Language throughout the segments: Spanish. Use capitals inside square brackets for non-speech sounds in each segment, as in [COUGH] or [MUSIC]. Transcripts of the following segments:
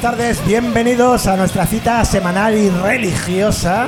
tardes, bienvenidos a nuestra cita semanal y religiosa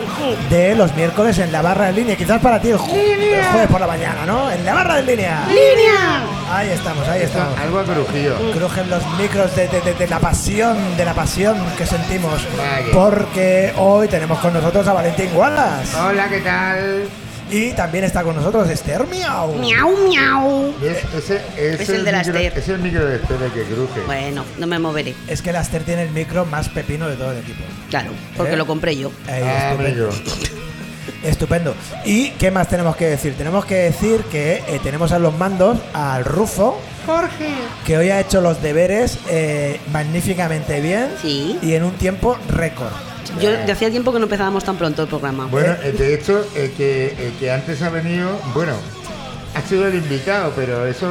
de los miércoles en la barra de línea. Quizás para ti el, ju- el jueves por la mañana, ¿no? En la barra de línea. ¡Línea! Ahí estamos, ahí estamos. Algo ha crujido. Crujen los micros de, de- de- de la pasión, de la pasión que sentimos. Porque hoy tenemos con nosotros a Valentín Wallace. Hola, ¿qué tal? Y también está con nosotros Esther Miau. Miau, miau. Es, ese, Es el de la micro, Esther. Es el micro de Esther el que cruje. Bueno, no me moveré. Es que la Esther tiene el micro más pepino de todo el equipo. Claro, porque ¿Eh? lo compré yo. Ahí, ah, [LAUGHS] estupendo. ¿Y qué más tenemos que decir? Tenemos que decir que eh, tenemos a los mandos al Rufo, Jorge. que hoy ha hecho los deberes eh, magníficamente bien Sí. y en un tiempo récord. Yo de hacía tiempo que no empezábamos tan pronto el programa. Bueno, eh, de hecho, el que, el que antes ha venido, bueno, ha sido el invitado, pero eso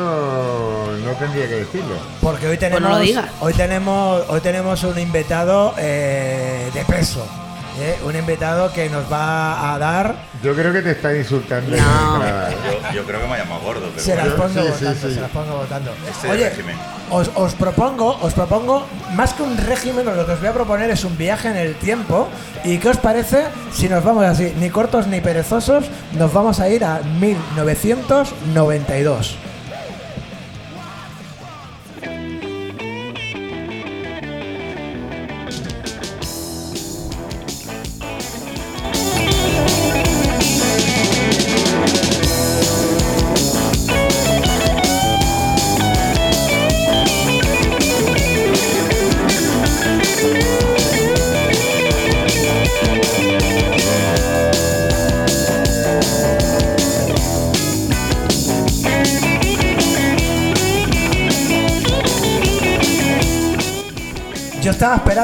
no tendría que decirlo. Porque hoy tenemos, Pues no lo digas. hoy tenemos, hoy tenemos un invitado eh, de peso. ¿Eh? Un invitado que nos va a dar. Yo creo que te está insultando. No. Yo, yo creo que me ha llamado gordo, pero Se las pongo sí, votando, sí. se las pongo votando. Este Oye, régimen. os, os propongo, os propongo, más que un régimen, lo que os voy a proponer es un viaje en el tiempo. ¿Y qué os parece si nos vamos así, ni cortos ni perezosos, nos vamos a ir a 1992?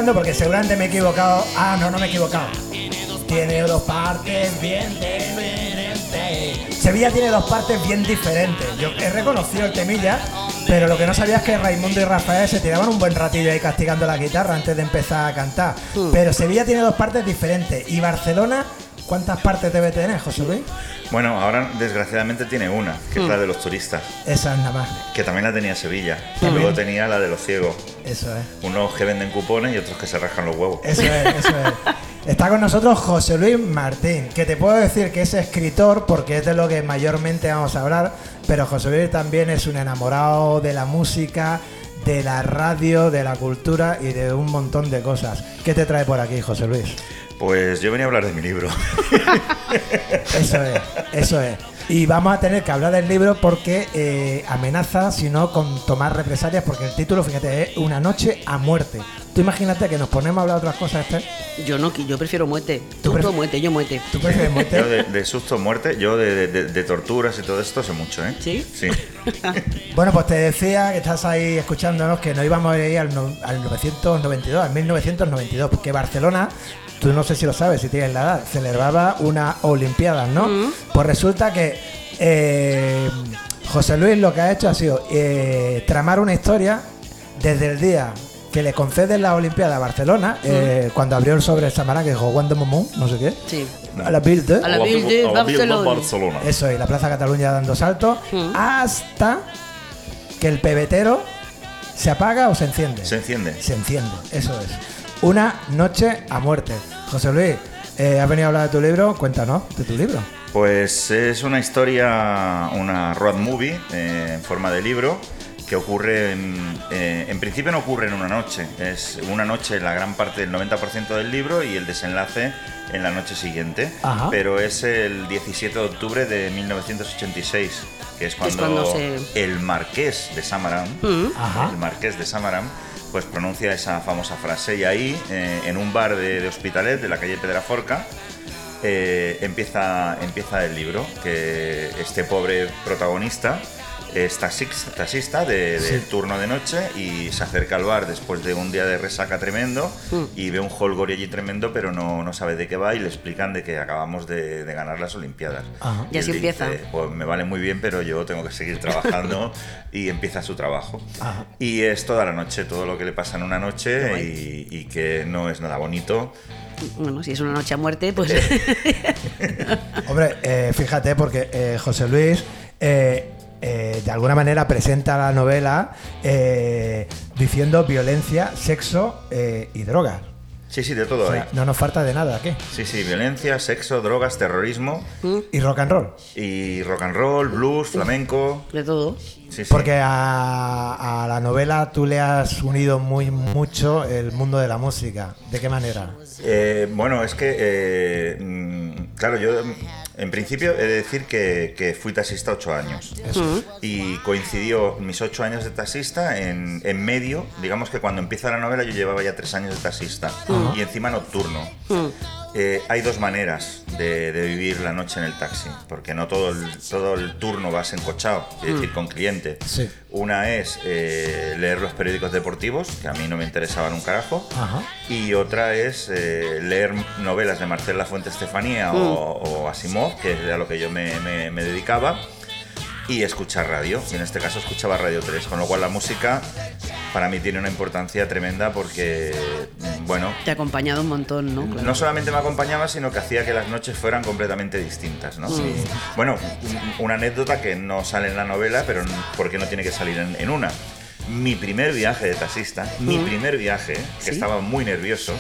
Porque seguramente me he equivocado. Ah, no, no me he equivocado. Tiene dos partes bien diferentes. Sevilla tiene dos partes bien diferentes. Yo he reconocido el temilla, pero lo que no sabía es que Raimundo y Rafael se tiraban un buen ratillo ahí castigando la guitarra antes de empezar a cantar. Pero Sevilla tiene dos partes diferentes. ¿Y Barcelona cuántas partes debe tener, José Luis? Bueno, ahora desgraciadamente tiene una, que es la de los turistas, Esa es nada más. que también la tenía Sevilla. Y luego tenía la de los ciegos. Eso es. Unos que venden cupones y otros que se rascan los huevos. Eso es, eso es. [LAUGHS] Está con nosotros José Luis Martín, que te puedo decir que es escritor porque es de lo que mayormente vamos a hablar, pero José Luis también es un enamorado de la música, de la radio, de la cultura y de un montón de cosas. ¿Qué te trae por aquí, José Luis? Pues yo venía a hablar de mi libro. [LAUGHS] Eso es, eso es. Y vamos a tener que hablar del libro porque eh, amenaza, si no, con tomar represalias, porque el título, fíjate, es Una noche a muerte. Tú imagínate que nos ponemos a hablar de otras cosas, Esther. Yo no, yo prefiero muerte. ¿Tú Tú pref- muerte, yo muerte. ¿Tú prefieres muerte? Yo de, de susto, muerte, yo de, de- de- de torturas y todo esto sé mucho, ¿eh? ¿Sí? Sí. [LAUGHS] Bueno, pues te decía que estás ahí escuchándonos que no íbamos a ir al, no- al 992, al 1992, porque Barcelona, tú no sé si lo sabes, si tienes la edad, celebraba una Olimpiadas, ¿no? Pues resulta que eh, José Luis lo que ha hecho ha sido eh, tramar una historia desde el día que le conceden la Olimpiada a Barcelona, eh, cuando abrió el sobre Samarán, que dijo Juan de Momón, no sé qué, Sí. a la Ville de- A la Ville de A la Ville de Barcelona. Barcelona. eso y la Plaza Cataluña dando saltos, hasta que el pebetero se apaga o se enciende. Se enciende. Se enciende, eso es. Una noche a muerte. José Luis, eh, has venido a hablar de tu libro, cuéntanos de tu libro. Pues es una historia, una road movie eh, en forma de libro que ocurre, en, eh, en principio no ocurre en una noche, es una noche la gran parte del 90% del libro y el desenlace en la noche siguiente, Ajá. pero es el 17 de octubre de 1986, que es Que es cuando, cuando se- el marqués de Samaran, Mm. Ajá. el marqués de Samaran, pues pronuncia esa famosa frase. Y ahí, eh, en un bar de, de Hospitalet, de la calle Pedraforca, eh, empieza, empieza el libro, que este pobre protagonista es taxis- taxista de, del turno de noche y se acerca al bar después de un día de resaca tremendo y ve un holgorio allí tremendo, pero no, no sabe de qué va y le explican de que acabamos de, de ganar las Olimpiadas. Ajá. Y así empieza. dice, pues me vale muy bien, pero yo tengo que seguir trabajando [LAUGHS] y empieza su trabajo. Ajá. Y es toda la noche, todo lo que le pasa en una noche y, y que no es nada bonito. Bueno, si es una noche a muerte, pues. [LAUGHS] [LAUGHS] Hombre, eh, fíjate, porque eh, José Luis eh, eh, de alguna manera presenta la novela eh, diciendo violencia, sexo eh, y drogas. Sí, sí, de todo O hay. sea, no nos falta de nada, ¿qué? Sí, sí, violencia, sexo, drogas, terrorismo Y rock and roll. y rock and roll, blues, flamenco. De todo. Sí, sí. Porque a, a la novela tú le has unido muy mucho el mundo de la música. ¿De qué manera? Eh, bueno, es que, eh, mm, claro, yo mm, en principio he de decir que, que fui taxista ocho años. Eso. Y coincidió mis ocho años de taxista en, en medio, digamos que cuando empieza la novela yo llevaba ya tres años de taxista y encima nocturno. Eh, hay dos maneras de, de vivir la noche en el taxi, porque no todo el, todo el turno vas encochado, es decir, con cliente. Sí. Una es eh, leer los periódicos deportivos, que a mí no me interesaban un carajo, Ajá. y otra es eh, leer novelas de Marcel Lafuente Estefanía o, o Asimov, que es a lo que yo me, me- me dedicaba, y escuchar radio. Y en este caso escuchaba Radio 3, con lo cual la música para mí tiene una importancia tremenda porque, mm, bueno, Te ha acompañado un montón, ¿no? Claro. no solamente me acompañaba, sino que hacía que las noches fueran completamente distintas, ¿no? Y, bueno, un- una anécdota que no sale en la novela, pero porque no tiene que salir en, en una. Mi primer viaje de taxista, mi primer viaje, que Sí. estaba muy nervioso,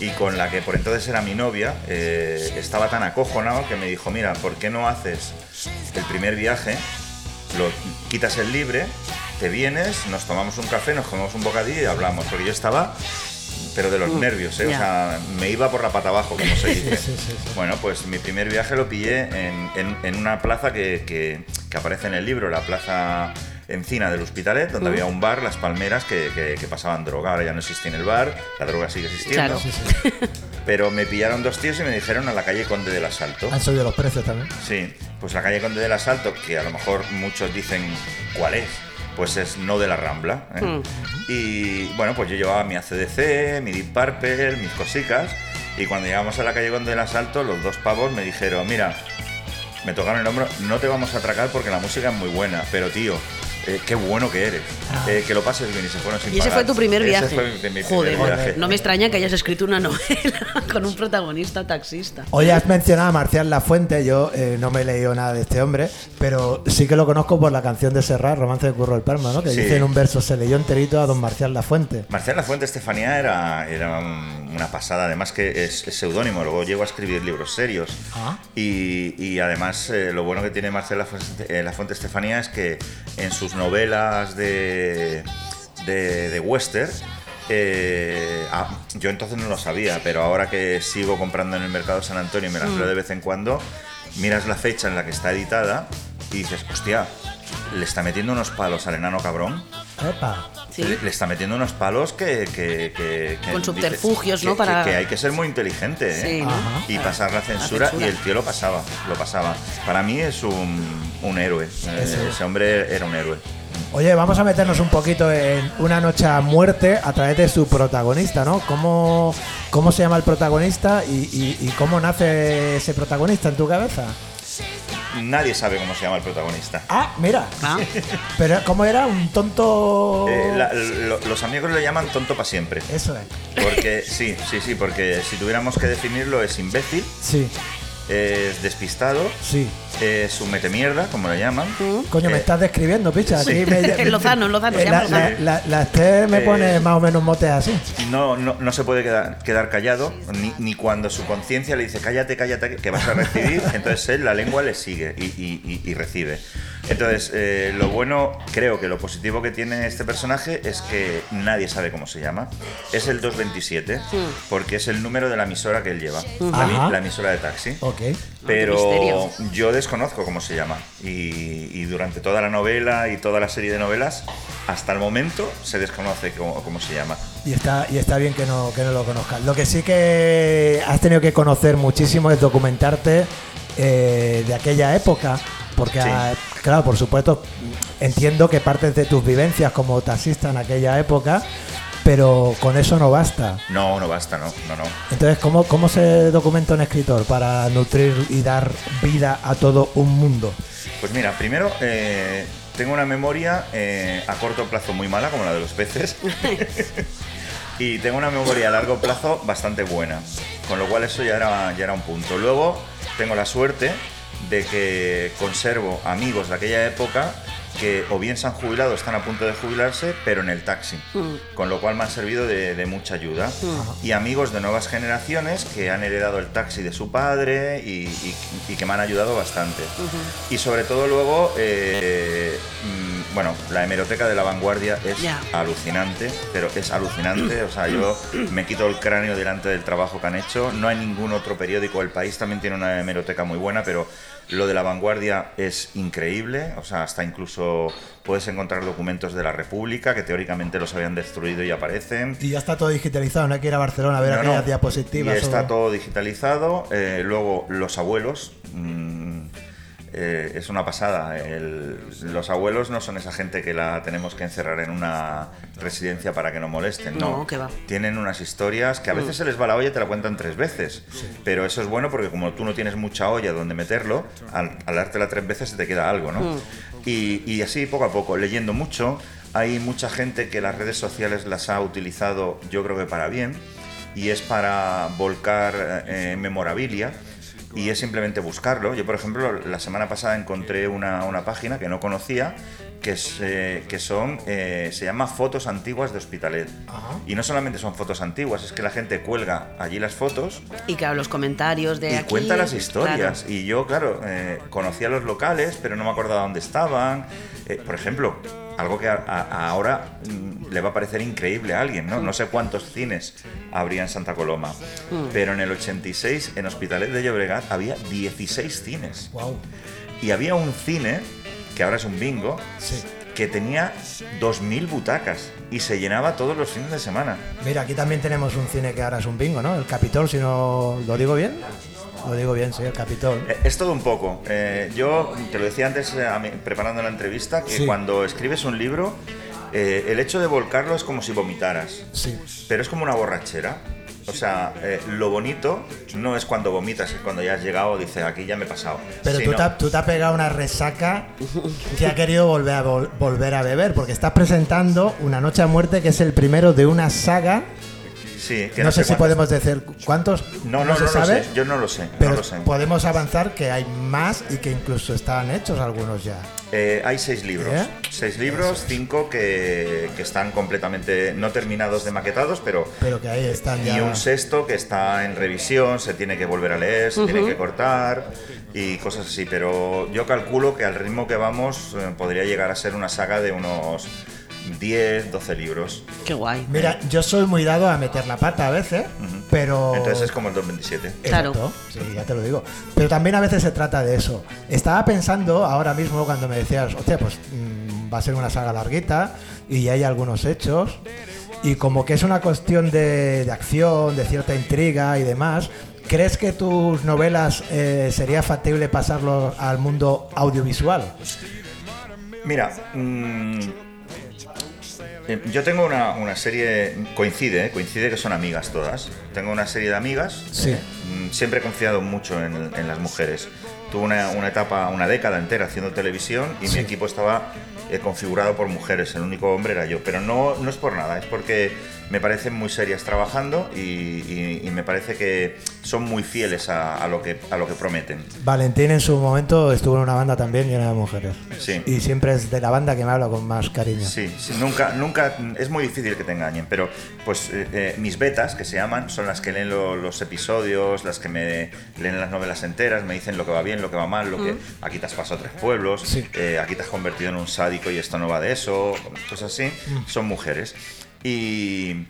y con la que por entonces era mi novia, eh, estaba tan acojonado que me dijo, mira, ¿por qué no haces el primer viaje, lo quitas el libre, te vienes, nos tomamos un café, nos comemos un bocadillo y hablamos? Porque yo estaba pero de los nervios, ¿eh? O sea, me iba por la pata abajo, como se [LAUGHS] dice. Sí, sí, sí, sí. Bueno, pues mi primer viaje lo pillé en, en- en una plaza que, que- que aparece en el libro, la plaza Encina del Hospitalet, donde había un bar, Las Palmeras, que, que- que pasaban droga. Ahora ya no existe en el bar, la droga sigue existiendo. Claro. Sí, sí. [LAUGHS] Pero me pillaron dos tíos y me dijeron a la calle Conde del Asalto. Han subido los precios también. Sí, pues la calle Conde del Asalto, que a lo mejor muchos dicen cuál es, pues es no de la Rambla. ¿eh? Mm. Y bueno, pues yo llevaba mi ACDC, mi Deep Purple, mis cosicas, y cuando llegamos a la calle Conde del Asalto, los dos pavos me dijeron, mira, me tocaron el hombro, no te vamos a atracar porque la música es muy buena, pero tío, eh, qué bueno que eres, eh, que lo pases bien y se fueron sin Y ese pagar. fue tu primer Ese viaje. fue mi- mi primer Joder, viaje. no me extraña que hayas escrito una novela [LAUGHS] con un protagonista taxista. Hoy has mencionado a Marcial Lafuente, yo eh, no me he leído nada de este hombre, pero sí que lo conozco por la canción de Serrat, Romance de Curro el Palma, ¿no? Que Sí. dice en un verso, se leyó enterito a don Marcial Lafuente. Marcial Lafuente Estefanía era, era un- una pasada, además que es, es seudónimo, luego llegó a escribir libros serios. Ah. Y, y además eh, lo bueno que tiene Marcial Lafuente, eh, Lafuente Estefanía es que en sus novelas de, de, de western, eh, ah, yo entonces no lo sabía, pero ahora que sigo comprando en el mercado San Antonio y me las leo de vez en cuando, miras la fecha en la que está editada y dices, hostia, le está metiendo unos palos al enano cabrón. Epa. Sí. Le, le está metiendo unos palos que. que- que- que Con subterfugios, ¿no? que- Para- Que, hay que ser muy inteligente, ¿eh? Sí. Y pasar la censura, censura. y el tío lo pasaba, lo pasaba. Para mí es un, un héroe. eh, ese hombre era un héroe. Oye, vamos a meternos un poquito en Una noche a muerte a través de su protagonista, ¿no? ¿Cómo, cómo se llama el protagonista y, y- y cómo nace ese protagonista en tu cabeza? Nadie sabe cómo se llama el protagonista. Ah, mira. Ah, Pero ¿cómo era? Un tonto... Eh, la- lo- los amigos le llaman tonto para siempre. Eso es. Porque, sí, sí, sí, porque si tuviéramos que definirlo, es imbécil, Sí, es despistado, sí. Es un metemierda, como le llaman. Coño, me Eh, estás describiendo, picha. sí. Aquí me- [LAUGHS] En Lozano, en Lozano, Eh, la, la, la- la Esther me Eh, pone más o menos motes así. No, no, no se puede quedar, quedar callado, ni, ni cuando su conciencia le dice cállate, cállate, que vas a recibir, [LAUGHS] entonces él la lengua le sigue y, y- y- y recibe. Entonces, eh, lo bueno, creo que lo positivo que tiene este personaje es que nadie sabe cómo se llama. Es el 227, porque es el número de la emisora que él lleva, la, la emisora de taxi. Ok. Pero yo desconozco cómo se llama. Y, y durante toda la novela y toda la serie de novelas, hasta el momento se desconoce cómo, cómo se llama. Y está, y está bien que no, que no lo conozcas. Lo que sí que has tenido que conocer muchísimo es documentarte eh, de aquella época. Porque, Sí. ah, claro, por supuesto, entiendo que partes de tus vivencias como taxista en aquella época, pero con eso no basta. No, no basta, no, no, no. Entonces, ¿cómo, cómo se documenta un escritor para nutrir y dar vida a todo un mundo? Pues mira, primero eh, tengo una memoria eh, a corto plazo muy mala, como la de los peces. [LAUGHS] y tengo una memoria a largo plazo bastante buena. Con lo cual eso ya era, ya era un punto. Luego tengo la suerte de que conservo amigos de aquella época que o bien se han jubilado, están a punto de jubilarse, pero en el taxi, con lo cual me han servido de, de mucha ayuda. Y amigos de nuevas generaciones que han heredado el taxi de su padre y, y- y que me han ayudado bastante. Y sobre todo luego, eh, mm, bueno, la hemeroteca de la vanguardia es Ya. alucinante, pero es alucinante. O sea, yo [CLEARS THROAT] me quito el cráneo delante del trabajo que han hecho. No hay ningún otro periódico. El país también tiene una hemeroteca muy buena, pero lo de la vanguardia es increíble. O sea, hasta incluso puedes encontrar documentos de la República que teóricamente los habían destruido y aparecen. Y ya está todo digitalizado, no hay que ir a Barcelona a ver No, aquellas no. diapositivas. Y está o- todo digitalizado. eh, luego, los abuelos. mm, eh, es una pasada. El- los abuelos no son esa gente que la tenemos que encerrar en una residencia para que no molesten. No, No, que va. Tienen unas historias que a veces se les va la olla y te la cuentan tres veces. Pero eso es bueno porque como tú no tienes mucha olla donde meterlo, al, al dártela tres veces se te queda algo, ¿no? Y, y así poco a poco, leyendo mucho. Hay mucha gente que las redes sociales las ha utilizado, yo creo que para bien, y es para volcar eh, memorabilia y es simplemente buscarlo. Yo, por ejemplo, la semana pasada encontré una, una página que no conocía que, es, eh, que son, eh, se llama Fotos Antiguas de Hospitalet. Ajá. Y no solamente son fotos antiguas, es que la gente cuelga allí las fotos Y claro, los comentarios de y aquí. cuenta las historias. claro. Y yo, claro, eh, conocía los locales, pero no me acordaba dónde estaban. Eh, por ejemplo, algo que a- a- ahora mm, le va a parecer increíble a alguien, ¿no? No sé cuántos cines habría en Santa Coloma, Mm. pero en el 86, en Hospitalet de Llobregat, había 16 cines. Guau. Y había un cine, que ahora es un bingo, Sí. que tenía 2.000 butacas y se llenaba todos los fines de semana. Mira, aquí también tenemos un cine que ahora es un bingo, ¿no? El Capitol, si no lo digo bien. Lo digo bien, sí, el Capitol. Eh, Es todo un poco. Eh, yo te lo decía antes eh, mí, preparando la entrevista que Sí. cuando escribes un libro, eh, el hecho de volcarlo es como si vomitaras, Sí. pero es como una borrachera. O sea, eh, lo bonito no es cuando vomitas, es cuando ya has llegado, dices, aquí ya me he pasado. Pero tú, te, ha- tú te has pegado una resaca que ha querido volver a, vol- volver a beber, porque estás presentando Una Noche a Muerte, que es el primero de una saga. Sí, que No, sé si podemos decir cuántos, No, no, no, se lo sabe, sé. Yo no lo sé. pero no lo sé. podemos avanzar que hay más y que incluso están hechos algunos ya. Eh, hay seis libros. ¿Eh? Seis libros, cinco que, que están completamente no terminados de maquetados, pero Pero que ahí están ya. y un sexto que está en revisión, se tiene que volver a leer, se tiene que cortar y cosas así. Pero yo calculo que al ritmo que vamos eh, podría llegar a ser una saga de unos 10, 12 libros. Qué guay. Mira, yo soy muy dado a meter la pata a veces, pero. Entonces es como el 227. Claro. Exacto, sí, ya te lo digo. Pero también a veces se trata de eso. Estaba pensando ahora mismo cuando me decías, hostia, pues mm, va a ser una saga larguita y ya hay algunos hechos. Y como que es una cuestión de, de acción, de cierta intriga y demás, ¿crees que tus novelas eh, sería factible pasarlo al mundo audiovisual? Mira, mm, yo tengo una, una serie, coincide, eh, coincide que son amigas todas. Tengo una serie de amigas. Sí. eh, mm, siempre he confiado mucho en, en las mujeres. Tuve una, una etapa, una década entera haciendo televisión y Sí. mi equipo estaba eh, configurado por mujeres. El único hombre era yo. Pero no, no es por nada, es porque me parecen muy serias trabajando y, y- y me parece que son muy fieles a, a lo, que, a lo que prometen. Valentín en su momento estuvo en una banda también llena de mujeres. Sí. Y siempre es de la banda que me habla con más cariño. Sí, sí, nunca, nunca, es muy difícil que te engañen, pero pues eh, eh, mis betas, que se llaman, son las que leen lo- los episodios, las que me leen las novelas enteras, me dicen lo que va bien, lo que va mal, lo que aquí te has pasado tres pueblos, Sí. eh, aquí te has convertido en un sádico y esto no va de eso, cosas así, son mujeres. Y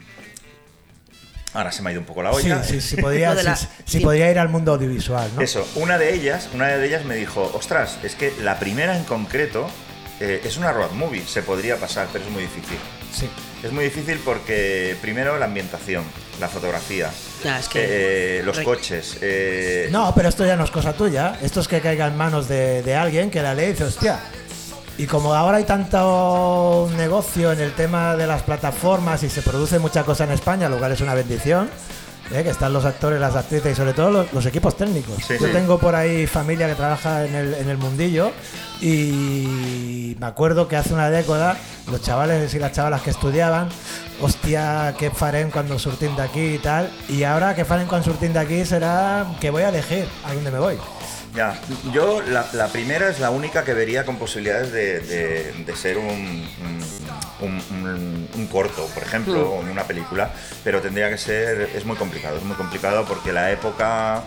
ahora se me ha ido un poco la Sí, olla. sí, sí, [LAUGHS] podría, Lo de la- sí, sí sí. podría ir al mundo audiovisual, ¿no? Eso, una de ellas, una de ellas me dijo, ostras, es que la primera en concreto eh, es una road movie, se podría pasar, pero es muy difícil. Sí. Es muy difícil porque primero la ambientación, la fotografía, Ya, es que- eh, los coches. eh, No, pero esto ya no es cosa tuya. Esto es que caiga en manos de, de alguien que la ley dice, hostia. Y como ahora hay tanto negocio en el tema de las plataformas y se produce mucha cosa en España, lo cual es una bendición, ¿eh? que están los actores, las actrices y sobre todo los, los equipos técnicos. Sí, Yo sí. tengo por ahí familia que trabaja en el, en el mundillo y me acuerdo que hace una década los chavales y las chavalas que estudiaban, hostia, que farem cuando surtin d'aquí y tal, y ahora que farem cuando surtin d'aquí será que voy a elegir a dónde me voy. Ya, yo la, la primera es la única que vería con posibilidades de, de- de ser un, un, un- un corto, por ejemplo, o una película, pero tendría que ser, es muy complicado, es muy complicado porque la época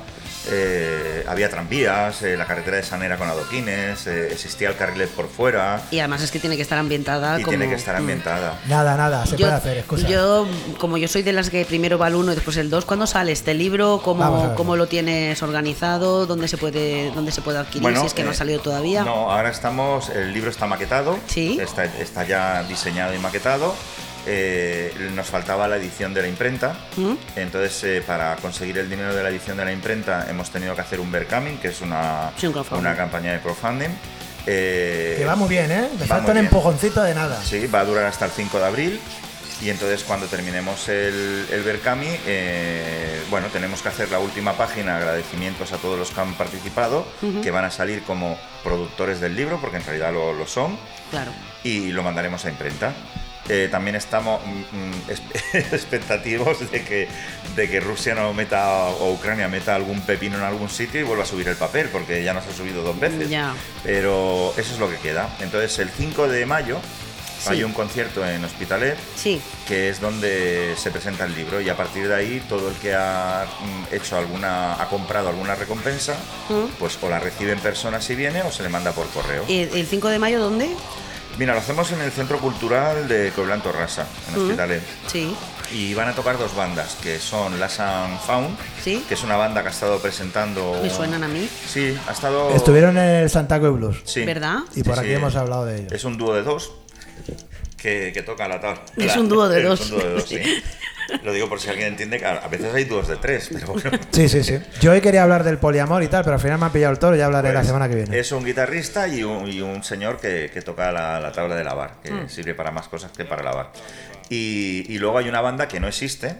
eh, había tranvías, eh, la carretera de Sanera con adoquines, eh, existía el carrilet por fuera Y además es que tiene que estar ambientada y como... tiene que estar Mm. ambientada. Nada, nada, se yo, puede hacer, excusa. yo, como yo soy de las que primero va el 1 y después el 2, ¿cuándo sale este libro? ¿Cómo, cómo lo tienes organizado? ¿Dónde se puede, dónde se puede adquirir? si es que no ha eh, salido todavía. No, ahora estamos, el libro está maquetado, Sí. está, está ya diseñado y maquetado. Eh, nos faltaba la edición de la imprenta, ¿Mm? entonces eh, para conseguir el dinero de la edición de la imprenta hemos tenido que hacer un Berkami, que es una, Sí, un crowdfunding. una campaña de crowdfunding. Eh, Que va muy bien, ¿eh? Me va falta un empujoncito de nada. Sí, va a durar hasta el 5 de abril. Y entonces cuando terminemos el, el Berkami, eh, bueno, tenemos que hacer la última página, agradecimientos a todos los que han participado, que van a salir como productores del libro, porque en realidad lo, lo son, Claro. y lo mandaremos a imprenta. Eh, también estamos mm, mm, [LAUGHS] expectativos de que, de que Rusia no meta o Ucrania meta algún pepino en algún sitio y vuelva a subir el papel, porque ya nos ha subido dos veces. Pero eso es lo que queda. Entonces el 5 de mayo Sí. hay un concierto en Hospitalet Sí, que es donde se presenta el libro y a partir de ahí todo el que ha mm, hecho alguna ha comprado alguna recompensa Mm. pues o la recibe en persona si viene o se le manda por correo ¿Y ¿El 5 de mayo dónde? Mira lo hacemos en el centro cultural de Coblan Torrasa en Mm. Hospitalet Sí. y van a tocar dos bandas que son Las and Found Sí. que es una banda que ha estado presentando Me suenan a mí. sí ha estado Estuvieron en el Santaco Blues. sí. ¿Verdad? Y por Sí, aquí sí. hemos hablado de ellos. Es un dúo de dos que, que toca la tabla. Es un dúo de dos. Es un dúo de dos, sí. [LAUGHS] Lo digo por si alguien entiende que a veces hay dúos de tres, pero bueno. Sí, sí, sí. Yo hoy quería hablar del poliamor y tal, pero al final me han pillado el toro y ya hablaré la Pues, semana que viene. Es un guitarrista y un, y un señor que, que toca la, la tabla de lavar, que Mm. sirve para más cosas que para lavar. Y, y luego hay una banda que no existe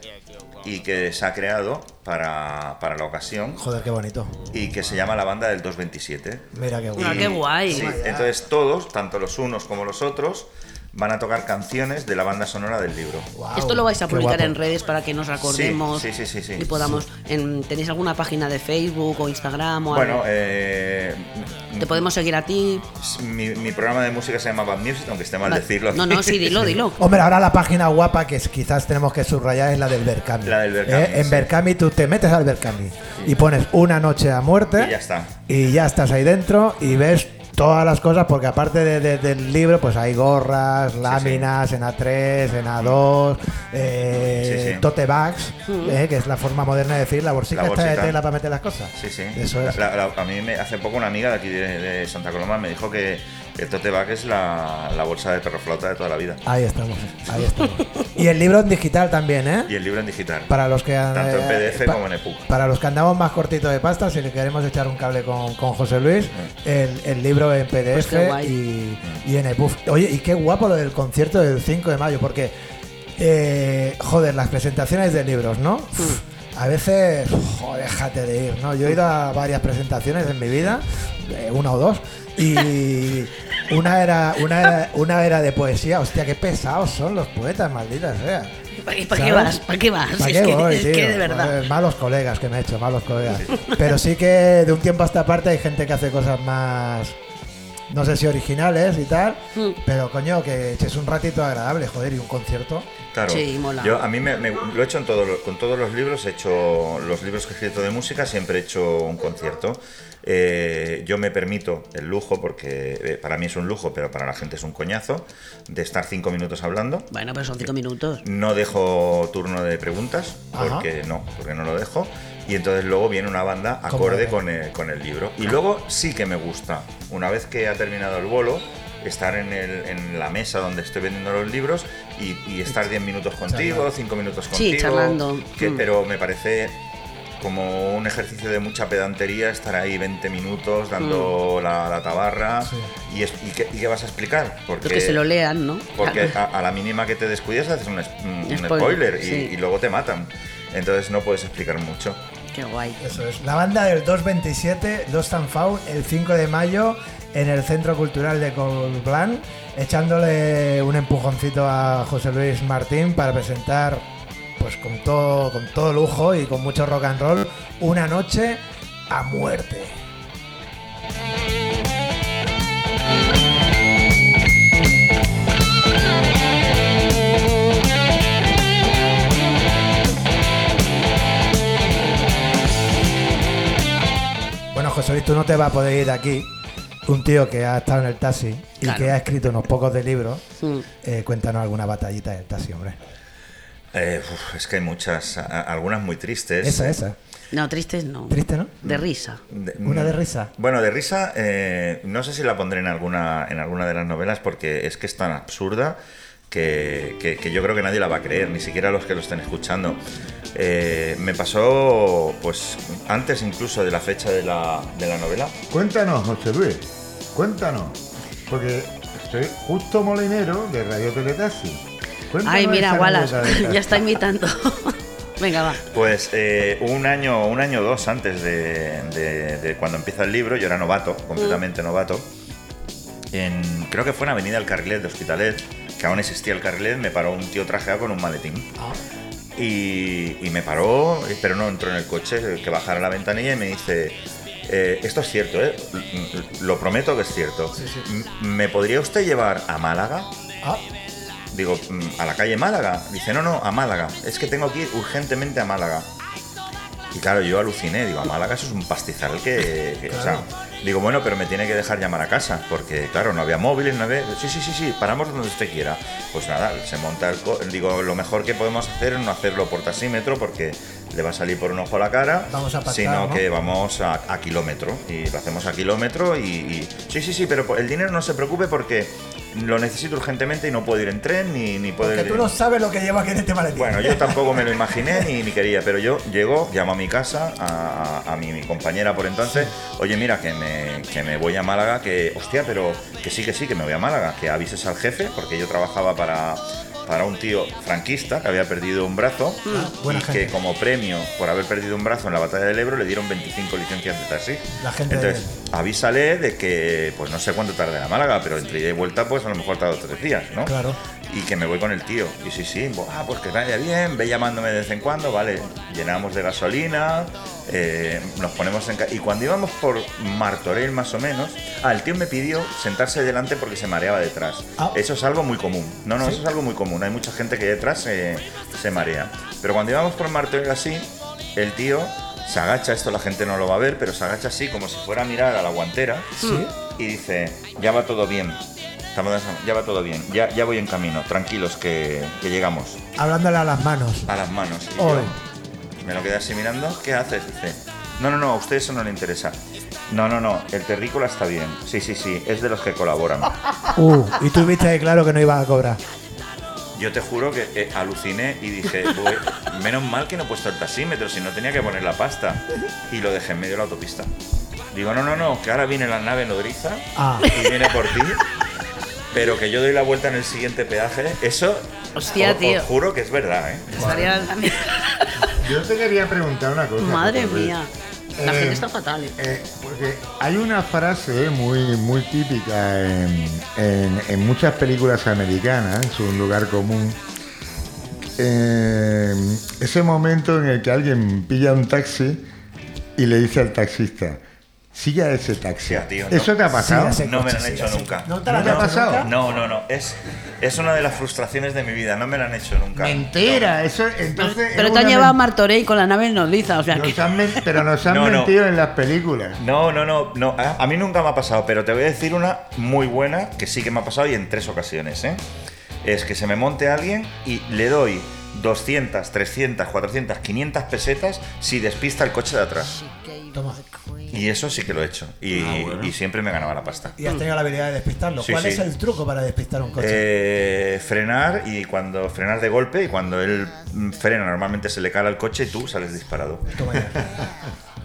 y que se ha creado para, para la ocasión Joder, qué bonito. y que se llama la banda del 227. Mira qué Ah, bueno. qué guay. Sí, entonces todos, tanto los unos como los otros, van a tocar canciones de la banda sonora del libro. Esto lo vais a publicar en redes para que nos recordemos Sí, sí, sí, sí, sí. y podamos. en- ¿Tenéis alguna página de Facebook o Instagram o Bueno, algo? eh, Te podemos seguir a ti. mi, mi programa de música se llama Bad Music, aunque esté mal Va- decirlo. No, no, sí, dilo, dilo. [LAUGHS] Hombre, ahora la página guapa que es- quizás tenemos que subrayar es la del Berkami. La del Berkami, ¿Eh? En. Berkami tú te metes al Berkami y pones una noche a muerte Y ya está. y ya estás ahí dentro y ves todas las cosas porque aparte de- de- del libro pues hay gorras, láminas en A3, en A2, eh, Sí, sí. tote bags, eh, que es la forma moderna de decir la bolsita, La esta de bolsita. tela para meter las cosas. Sí, sí. Eso es. La- la- a mí me, hace poco una amiga de aquí de, de Santa Coloma me dijo que el tote bag es la, la bolsa de perro flauta de toda la vida. Ahí estamos, ahí estamos. y el libro en digital también, ¿eh? Y el libro en digital. Para los que Tanto en eh, PDF pa- como en EPUB. Para los que andamos más cortito de pasta, si le queremos echar un cable con, con José Luis, el, el libro en PDF Pues y, y en EPUB. Oye, y qué guapo lo del concierto del 5 de mayo, porque, eh, joder, las presentaciones de libros, ¿no? Mm. A veces, joder, déjate de ir, ¿no? Yo he ido a varias presentaciones en mi vida, eh, una o dos, y una era, una era, una era de poesía. Hostia, qué pesados son los poetas, malditas sea. ¿Para qué, vas? ¿Para qué vas? ¿Para es qué que, voy, es que de verdad. Malos colegas que me he hecho, malos colegas. Pero sí que de un tiempo a esta parte hay gente que hace cosas más, no sé si originales y tal, Mm. pero coño, que eches un ratito agradable, joder, y un concierto. Claro. Sí, mola. Yo a mí me, me- lo he hecho en todo, lo- con todos los libros, he hecho los libros que he escrito de música, siempre he hecho un concierto. Eh, yo me permito el lujo, porque eh, para mí es un lujo, pero para la gente es un coñazo, de estar cinco minutos hablando. Bueno, pero son cinco minutos. No dejo turno de preguntas, Ajá. porque no, porque no lo dejo. Y entonces luego viene una banda acorde con el, con el libro. Y luego sí que me gusta, una vez que ha terminado el bolo, estar en, el- en la mesa donde estoy vendiendo los libros y, y estar 10 minutos contigo, 5 minutos Sí, contigo. charlando. que- Mm. Pero me parece como un ejercicio de mucha pedantería estar ahí 20 minutos dando la, la tabarra. Sí. Y, es- y qué, y qué vas a explicar? Porque, que se lo lean, ¿no? porque a, a la mínima que te descuides haces un, Spoiler, spoiler, y, sí. y luego te matan. Entonces no puedes explicar mucho. Qué guay. Eso es. La banda del 227, Lost and Found, el 5 de mayo en el Centro Cultural de Colblanc, echándole un empujoncito a José Luis Martín para presentar, pues con todo, con todo lujo y con mucho rock and roll, una noche a muerte. José Luis, tú no te vas a poder ir de aquí un tío que ha estado en el taxi y Claro. que ha escrito unos pocos de libros. Mm. Eh, cuéntanos alguna batallita del taxi, hombre. Eh, uf, es que hay muchas, a- algunas muy tristes. Esa, esa. No, tristes no. Triste, ¿no? De risa. De- Una de risa. Bueno, de risa, eh, no sé si la pondré en alguna, en alguna de las novelas porque es que es tan absurda que, que- que yo creo que nadie la va a creer, ni siquiera los que lo estén escuchando. Eh, me pasó, pues, antes incluso de la fecha de la, de la novela. Cuéntanos, José Luis, cuéntanos. Porque estoy justo molinero de Radio Teletaxi. Cuéntanos Ay, mira, Wallace, [LAUGHS] ya está imitando. [LAUGHS] Venga, va. Pues eh, un año, un año o dos antes de, de- de cuando empieza el libro, yo era novato, completamente novato. En, creo que fue en Avenida El Carrilet de Hospitalet, que aún existía el Carrilet, me paró un tío trajeado con un maletín. Y, y me paró, pero no entró en el coche, que bajara la ventanilla y me dice, eh, esto es cierto, ¿eh? lo prometo que es cierto. ¿Me podría usted llevar a Málaga? Ah, Digo, "Mm, ¿a la calle Málaga? Dice, no, no, a Málaga. Es que tengo que ir urgentemente a Málaga. Y claro, yo aluciné, digo, a Málaga eso es un pastizal que... que- o sea, digo, bueno, pero me tiene que dejar llamar a casa, porque claro, no había móviles, no había... Sí, sí, sí, sí, paramos donde usted quiera. Pues nada, se monta el... co- Digo, lo mejor que podemos hacer es no hacerlo por taxímetro, porque le va a salir por un ojo la cara, Vamos a pactar, sino ¿no? que vamos a, a kilómetro. Y lo hacemos a kilómetro y, y- Sí, sí, sí, pero el dinero no se preocupe porque lo necesito urgentemente y no puedo ir en tren ni, ni puedo porque ir... tú no sabes lo que lleva aquí en este maletín. Bueno, yo tampoco me lo [LAUGHS] imaginé ni, ni quería, pero yo llego, llamo a mi casa, a, a- a mi, mi compañera por entonces, oye, mira, que me, que me voy a Málaga, que, hostia, pero que sí, que sí, que me voy a Málaga, que avises al jefe, porque yo trabajaba para, para un tío franquista que había perdido un brazo Ah, y gente. que como premio por haber perdido un brazo en la batalla del Ebro le dieron 25 licencias de taxi. La gente Entonces, de- avísale de que, pues no sé cuánto tarde a Málaga, pero entre ida y vuelta, pues a lo mejor tarda tres días, ¿no? Claro. y que me voy con el tío. Y sí, sí, ah, pues que vaya bien, ve llamándome de vez en cuando, vale. Llenamos de gasolina, eh, nos ponemos en... Y cuando íbamos por Martorell más o menos, ah, el tío me pidió sentarse delante porque se mareaba detrás. Ah. Eso es algo muy común. No, no, ¿Sí? eso es algo muy común. Hay mucha gente que detrás se, se marea. Pero cuando íbamos por Martorell así, el tío se agacha, esto la gente no lo va a ver, pero se agacha así como si fuera a mirar a la guantera Sí. y dice, ya va todo bien. Estamos, ya va todo bien, ya, ya voy en camino, tranquilos que, que llegamos Hablándole a las manos. a las manos. Y yo me lo quedé así mirando, ¿qué haces? Dice, no, no, no, a usted eso no le interesa. No, no, no, el terrícola está bien. Sí, sí, sí, es de los que colaboran. [LAUGHS] Uh, y tú viste claro que no ibas a cobrar. Yo te juro que eh, aluciné y dije, "Uy, menos mal que no he puesto el taxímetro, si no tenía que poner la pasta. Y lo dejé en medio de la autopista. Digo, no, no, no, que ahora viene la nave nodriza Ah. y viene por ti. Pero que yo doy la vuelta en el siguiente peaje, eso Hostia, os- tío. os juro que es verdad, ¿eh? Estaría- [LAUGHS] Yo te quería preguntar una cosa. Madre mía. La Eh, gente está fatal. ¿eh? Eh, porque hay una frase muy, muy típica en, en- en muchas películas americanas, es un lugar común. Ese momento en el que alguien pilla un taxi y le dice al taxista, siga ese taxi. Hostia, tío, no. ¿Eso te ha pasado? Sí, No me lo han sí, hecho nunca. ¿No te, ¿No ha pasado? nunca? No, no, no. Es, es una de las frustraciones de mi vida. No me la han hecho nunca. Mentira, eso entonces. Pero te han llevado a Martorell con la nave nodriza, o sea que. han [LAUGHS] pero nos han No, no. mentido en las películas. No, no, no, no. A a mí nunca me ha pasado, pero te voy a decir una muy buena que sí que me ha pasado y en tres ocasiones, ¿eh? Es que se me monte alguien y le doy 200, 300, 400, 500 pesetas si despista el coche de atrás. Toma. Y eso sí que lo he hecho. Y, y siempre me ganaba la pasta. Y has tenido la habilidad de despistarlo. Sí, ¿Cuál sí. es el truco para despistar un coche? Eh, frenar y cuando frenar de golpe y cuando él frena normalmente se le cala el coche y tú sales disparado. Toma ya.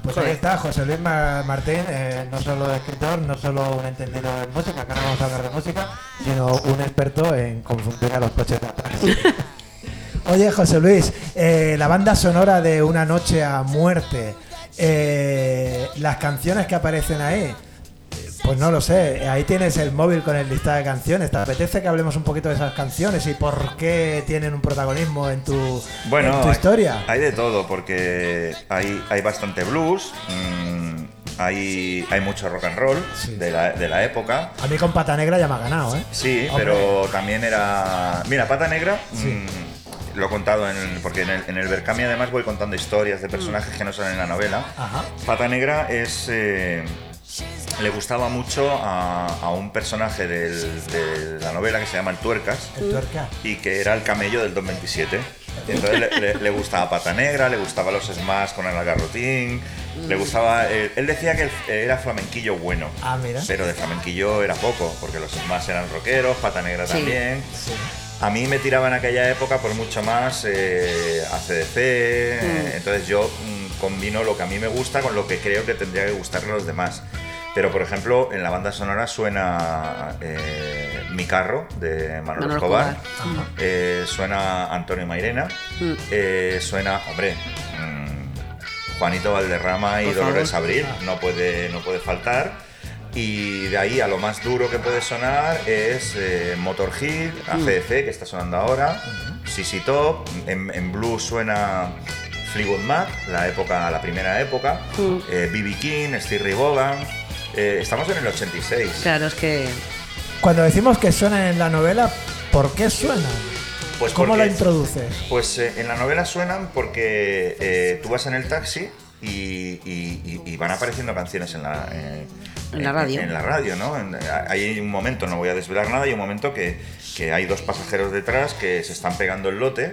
Pues ahí está, José Luis Ma- Martín, eh, no solo escritor, no solo un entendido en música, acá no vamos a hablar de música, sino un experto en confundir a los coches de atrás. [LAUGHS] Oye, José Luis, eh, la banda sonora de Una Noche a Muerte, eh, las canciones que aparecen ahí, pues no lo sé, ahí tienes el móvil con el listado de canciones, ¿te apetece que hablemos un poquito de esas canciones y por qué tienen un protagonismo en tu, Bueno, en tu historia? Hay, de todo, porque hay, hay bastante blues, mm, hay, hay mucho rock and roll Sí. de, la, de la época. A mí con Pata Negra ya me ha ganado, ¿eh? Sí, Hombre. pero también era. Mira, Pata Negra. Sí. mm, lo he contado en, porque en el, en el Berkami además voy contando historias de personajes que no salen en la novela. Ajá. Pata Negra es eh, le gustaba mucho a, a un personaje del- de la novela que se llama El Tuercas El tuerca. y que era el camello del 227. Y entonces le, le- le gustaba Pata Negra, le gustaba los Smash con el agarrotín, le gustaba... eh, él decía que era flamenquillo bueno, Ah, mira. pero de flamenquillo era poco, porque los Smash eran rockeros, Pata Negra Sí. también. Sí. A mí me tiraba en aquella época por mucho más eh, ACDC, eh, entonces yo mm, combino lo que a mí me gusta con lo que creo que tendría que gustarle a los demás. Pero por ejemplo, en la banda sonora suena eh, Mi carro de Manuel Manuel Escobar, Escobar. eh, suena Antonio Mairena, Mm. eh, suena, hombre, mm, Juanito Valderrama y Dolores. Abril, no puede, no puede faltar. Y de ahí a lo más duro que puede sonar es eh, Motorhead, ACDC, que está sonando ahora, CC Top, en, en blues suena Fleetwood Mac, la época, la primera época, Mm. eh, B.B. King, Steve Ray Vaughan. Eh, estamos en el 86. Claro, es que. Cuando decimos que suenan en la novela, ¿por qué suenan? Pues ¿Cómo porque- la introduces? Pues eh, en la novela suenan porque eh, tú vas en el taxi y, y- y- y van apareciendo canciones en la, En la radio. En, la radio, ¿no? En- hay un momento, no voy a desvelar nada, hay un momento que, que hay dos pasajeros detrás que se están pegando el lote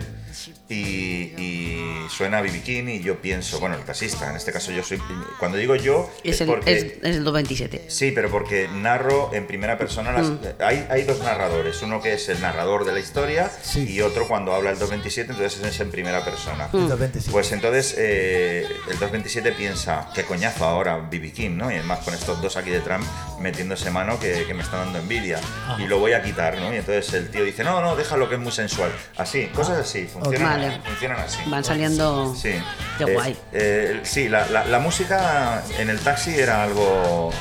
y, y suena BB King y yo pienso, bueno, el taxista, en este caso yo soy... Cuando digo yo es, Es el, porque... es, es el 227. Sí, pero porque narro en primera persona. Las, Mm. hay, hay dos narradores, uno que es el narrador de la historia Sí. y otro cuando habla el 227, entonces es en primera persona. Mm. El 227. Pues entonces eh, el 227 piensa, qué coñazo ahora BB King, ¿no? Y además con estos dos aquí detrás metiéndose mano que, que me están dando envidia. Y lo voy a quitar, ¿no? Y entonces el tío dice, no, no, déjalo que es muy sensual. Así, cosas así, funcionan, Vale. funcionan así. Van saliendo. Sí. Qué Eh, guay. eh, sí, la, la- la música en el taxi era algo.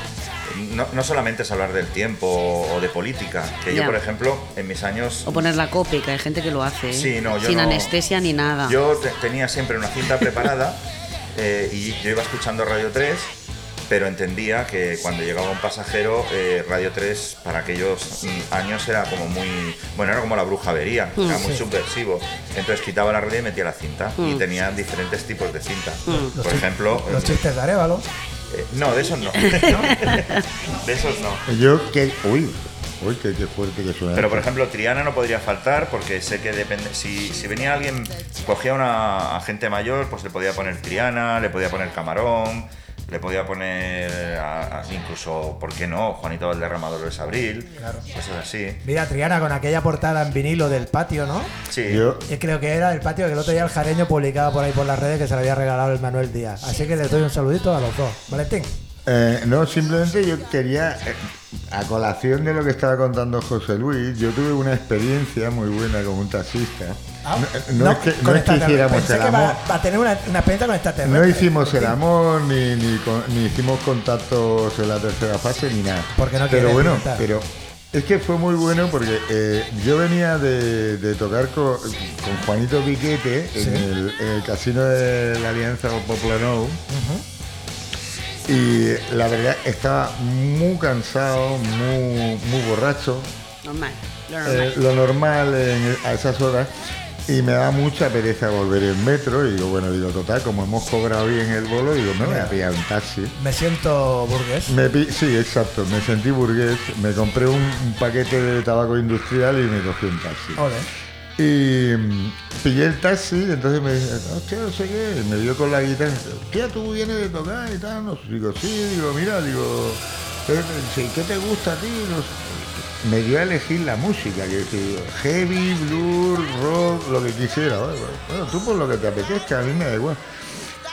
No, no solamente es hablar del tiempo o de política, que yo, por ejemplo, en mis años. O poner la copia, que hay gente que lo hace. ¿eh? Sí, no, yo Sin no- anestesia ni nada. Yo te- tenía siempre una cinta preparada [LAUGHS] eh, y yo iba escuchando Radio 3, pero entendía que cuando llegaba un pasajero, eh, Radio 3 para aquellos mm, años era como muy. Bueno, era como la brujavería, era muy subversivo. Entonces quitaba la radio y metía la cinta. Y tenía diferentes tipos de cinta. Los Por ejemplo. Los chistes de Arevalo. eh, no, de esos no. [LAUGHS] [LAUGHS] [LAUGHS] de esos no. Yo que. Uy, uy, qué, qué fuerte que suena. Pero por ejemplo, Triana no podría faltar porque sé que depende. Si, si venía alguien, cogía una a gente mayor, pues le podía poner Triana, le podía poner Camarón, le podía poner a- a- incluso, ¿por qué no? Juanito Valderrama Dolores Abril, Claro. cosas así. Mira, Triana, con aquella portada en vinilo del patio, ¿no? Sí. Yo, Yo creo que era el patio que el otro día el jareño publicaba por ahí por las redes que se le había regalado el Manuel Díaz. Así que les doy un saludito a los dos. Valentín. Eh, no, simplemente yo quería, eh, a colación de lo que estaba contando José Luis, yo tuve una experiencia muy buena con un taxista. Ah, no, no es que, no es que hiciéramos el amor. va, va a tener una, una experiencia con extraterrestre. No hicimos el amor, ni, ni, ni hicimos contactos en la tercera fase, ni nada. Porque no Pero bueno, pintar. pero es que fue muy bueno porque eh, yo venía de, de tocar con, con Juanito Piquete Sí. en, el, en el casino de la Alianza Poplano. Y la verdad estaba muy cansado, muy, muy borracho, Normal. Lo normal. eh, lo normal en- a esas horas. Y me da mucha pereza volver en metro. Y digo, bueno, digo, total, como hemos cobrado bien el bolo, digo, me voy a pillar un taxi. Me siento burgués. Me pi- sí, exacto, me sentí burgués. Me compré un, un paquete de tabaco industrial y me cogí un taxi. Y mm, pillé el taxi, entonces me dice, hostia, no sé qué, me vio con la guitarra, hostia, tú vienes de tocar y tal, no digo, sí, digo, mira, digo, ¿qué, sí, ¿qué te gusta a ti? No. Me dio a elegir la música, que que heavy, blues, rock, lo que quisiera, bueno, tú por lo que te apetezca, a mí me da igual.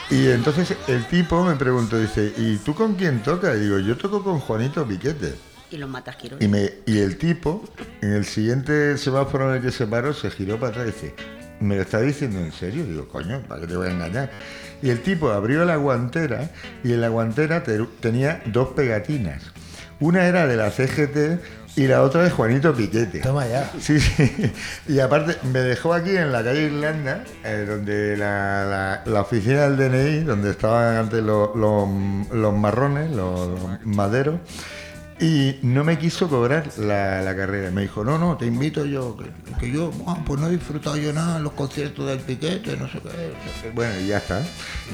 Y entonces el tipo me preguntó, dice, ¿y tú con quién tocas? Y digo, yo toco con Juanito Piquete. Y los matas, quiero. Y, me, y el tipo, en el siguiente semáforo en el que se paró, se giró para atrás y dice, ¿me lo está diciendo en serio? Digo, coño, ¿para qué te voy a engañar? Y el tipo abrió la guantera y en la guantera te- tenía dos pegatinas. Una era de la CGT y la otra de Juanito Piquete. Toma ya. Sí, sí. Y aparte, me dejó aquí en la calle Irlanda, eh, donde la, la- la oficina del DNI, donde estaban antes los, los- los marrones, los, los maderos. Y no me quiso cobrar la, la carrera. Me dijo, no, no, te invito yo. Que, que yo, "Ah, pues no he disfrutado yo nada en los conciertos del piquete, no sé qué. no sé qué". Bueno, y ya está.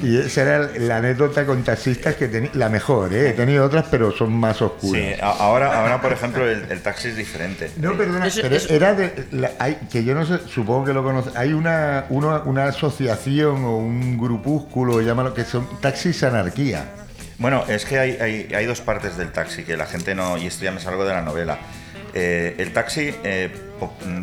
Y esa era la anécdota con taxistas que tenía, la mejor, ¿eh? He tenido otras, pero son más oscuras. Sí, ahora, ahora por ejemplo, el, el taxi es diferente. No, perdona, Eso- pero eso- era de. la- hay, que yo no sé, supongo que lo conoce. Hay una, una, una asociación o un grupúsculo, llámalo, que son Taxis Anarquía. Bueno, es que hay, hay, hay dos partes del taxi que la gente no. Y esto ya me salgo de la novela. Eh, el taxi, eh,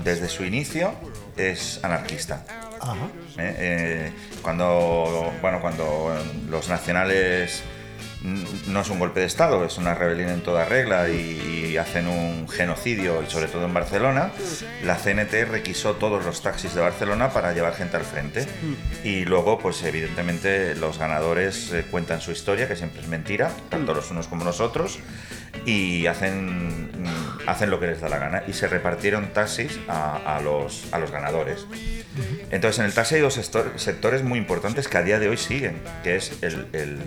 desde su inicio, es anarquista. Ajá. ¿eh? Cuando, bueno, cuando los nacionales no es un golpe de Estado, es una rebelión en toda regla y, y hacen un genocidio, y sobre todo en Barcelona, la CNT requisó todos los taxis de Barcelona para llevar gente al frente. Y luego, pues evidentemente, los ganadores eh, cuentan su historia, que siempre es mentira, tanto los unos como los otros, y hacen, hacen lo que les da la gana. Y se repartieron taxis a, a los, a los ganadores. Entonces, en el taxi hay dos sector- sectores muy importantes que a día de hoy siguen, que es el, el,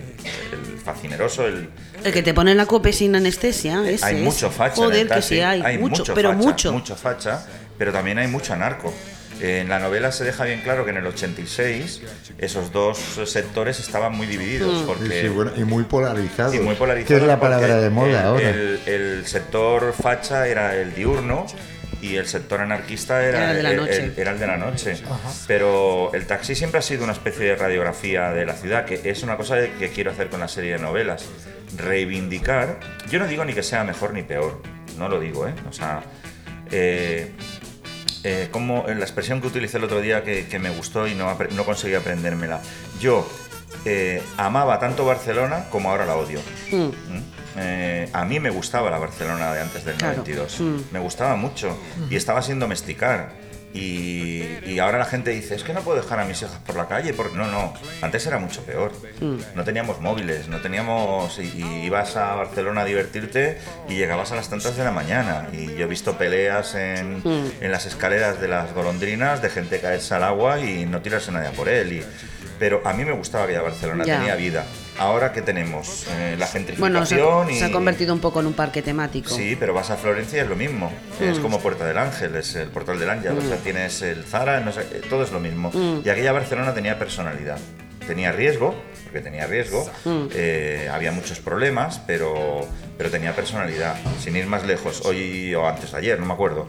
el facineroso, el, El que te pone la cope sin anestesia. Ese hay mucho facha Joder, en el que taxi. sí hay. mucho, pero facha, mucho. mucho facha, pero también hay mucho anarco. En la novela se deja bien claro que en el 86 esos dos sectores estaban muy divididos Mm. Sí, porque sí, bueno, y muy polarizados. y muy polarizados es la palabra de moda el, ahora. El, el sector facha era el diurno y el sector anarquista era, Era el de la noche. el- era el de la noche. Pero el taxi siempre ha sido una especie de radiografía de la ciudad, que es una cosa que quiero hacer con la serie de novelas. Reivindicar, yo no digo ni que sea mejor ni peor, no lo digo, ¿eh? O sea, eh, eh, como la expresión que utilicé el otro día que, que me gustó y no, no conseguí aprendérmela. Yo eh, amaba tanto Barcelona como ahora la odio. Mm. ¿Mm? Eh, a mí me gustaba la Barcelona de antes del Claro. 92. Mm. Me gustaba mucho y estaba sin domesticar. Y, y ahora la gente dice, es que no puedo dejar a mis hijas por la calle. Porque... No, no, antes era mucho peor. No teníamos móviles, no teníamos... Y, y ibas a Barcelona a divertirte y llegabas a las tantas de la mañana. Y yo he visto peleas en, en las escaleras de las golondrinas de gente caerse al agua y no tirarse nadie a por él. Y, pero a mí me gustaba aquella Barcelona, Ya. tenía vida. Ahora que tenemos Eh, la Bueno, se gentrificación ha, y... se ha convertido un poco en un parque temático. Sí, pero vas a Florencia y es lo mismo. Es como Puerta del Ángel, es el portal del Ángel. O sea, tienes el Zara, no sé, eh, todo es lo mismo. Y aquella Barcelona tenía personalidad. Tenía riesgo, porque tenía riesgo. eh, había muchos problemas, pero, pero tenía personalidad. Sin ir más lejos, hoy o antes de ayer, no me acuerdo.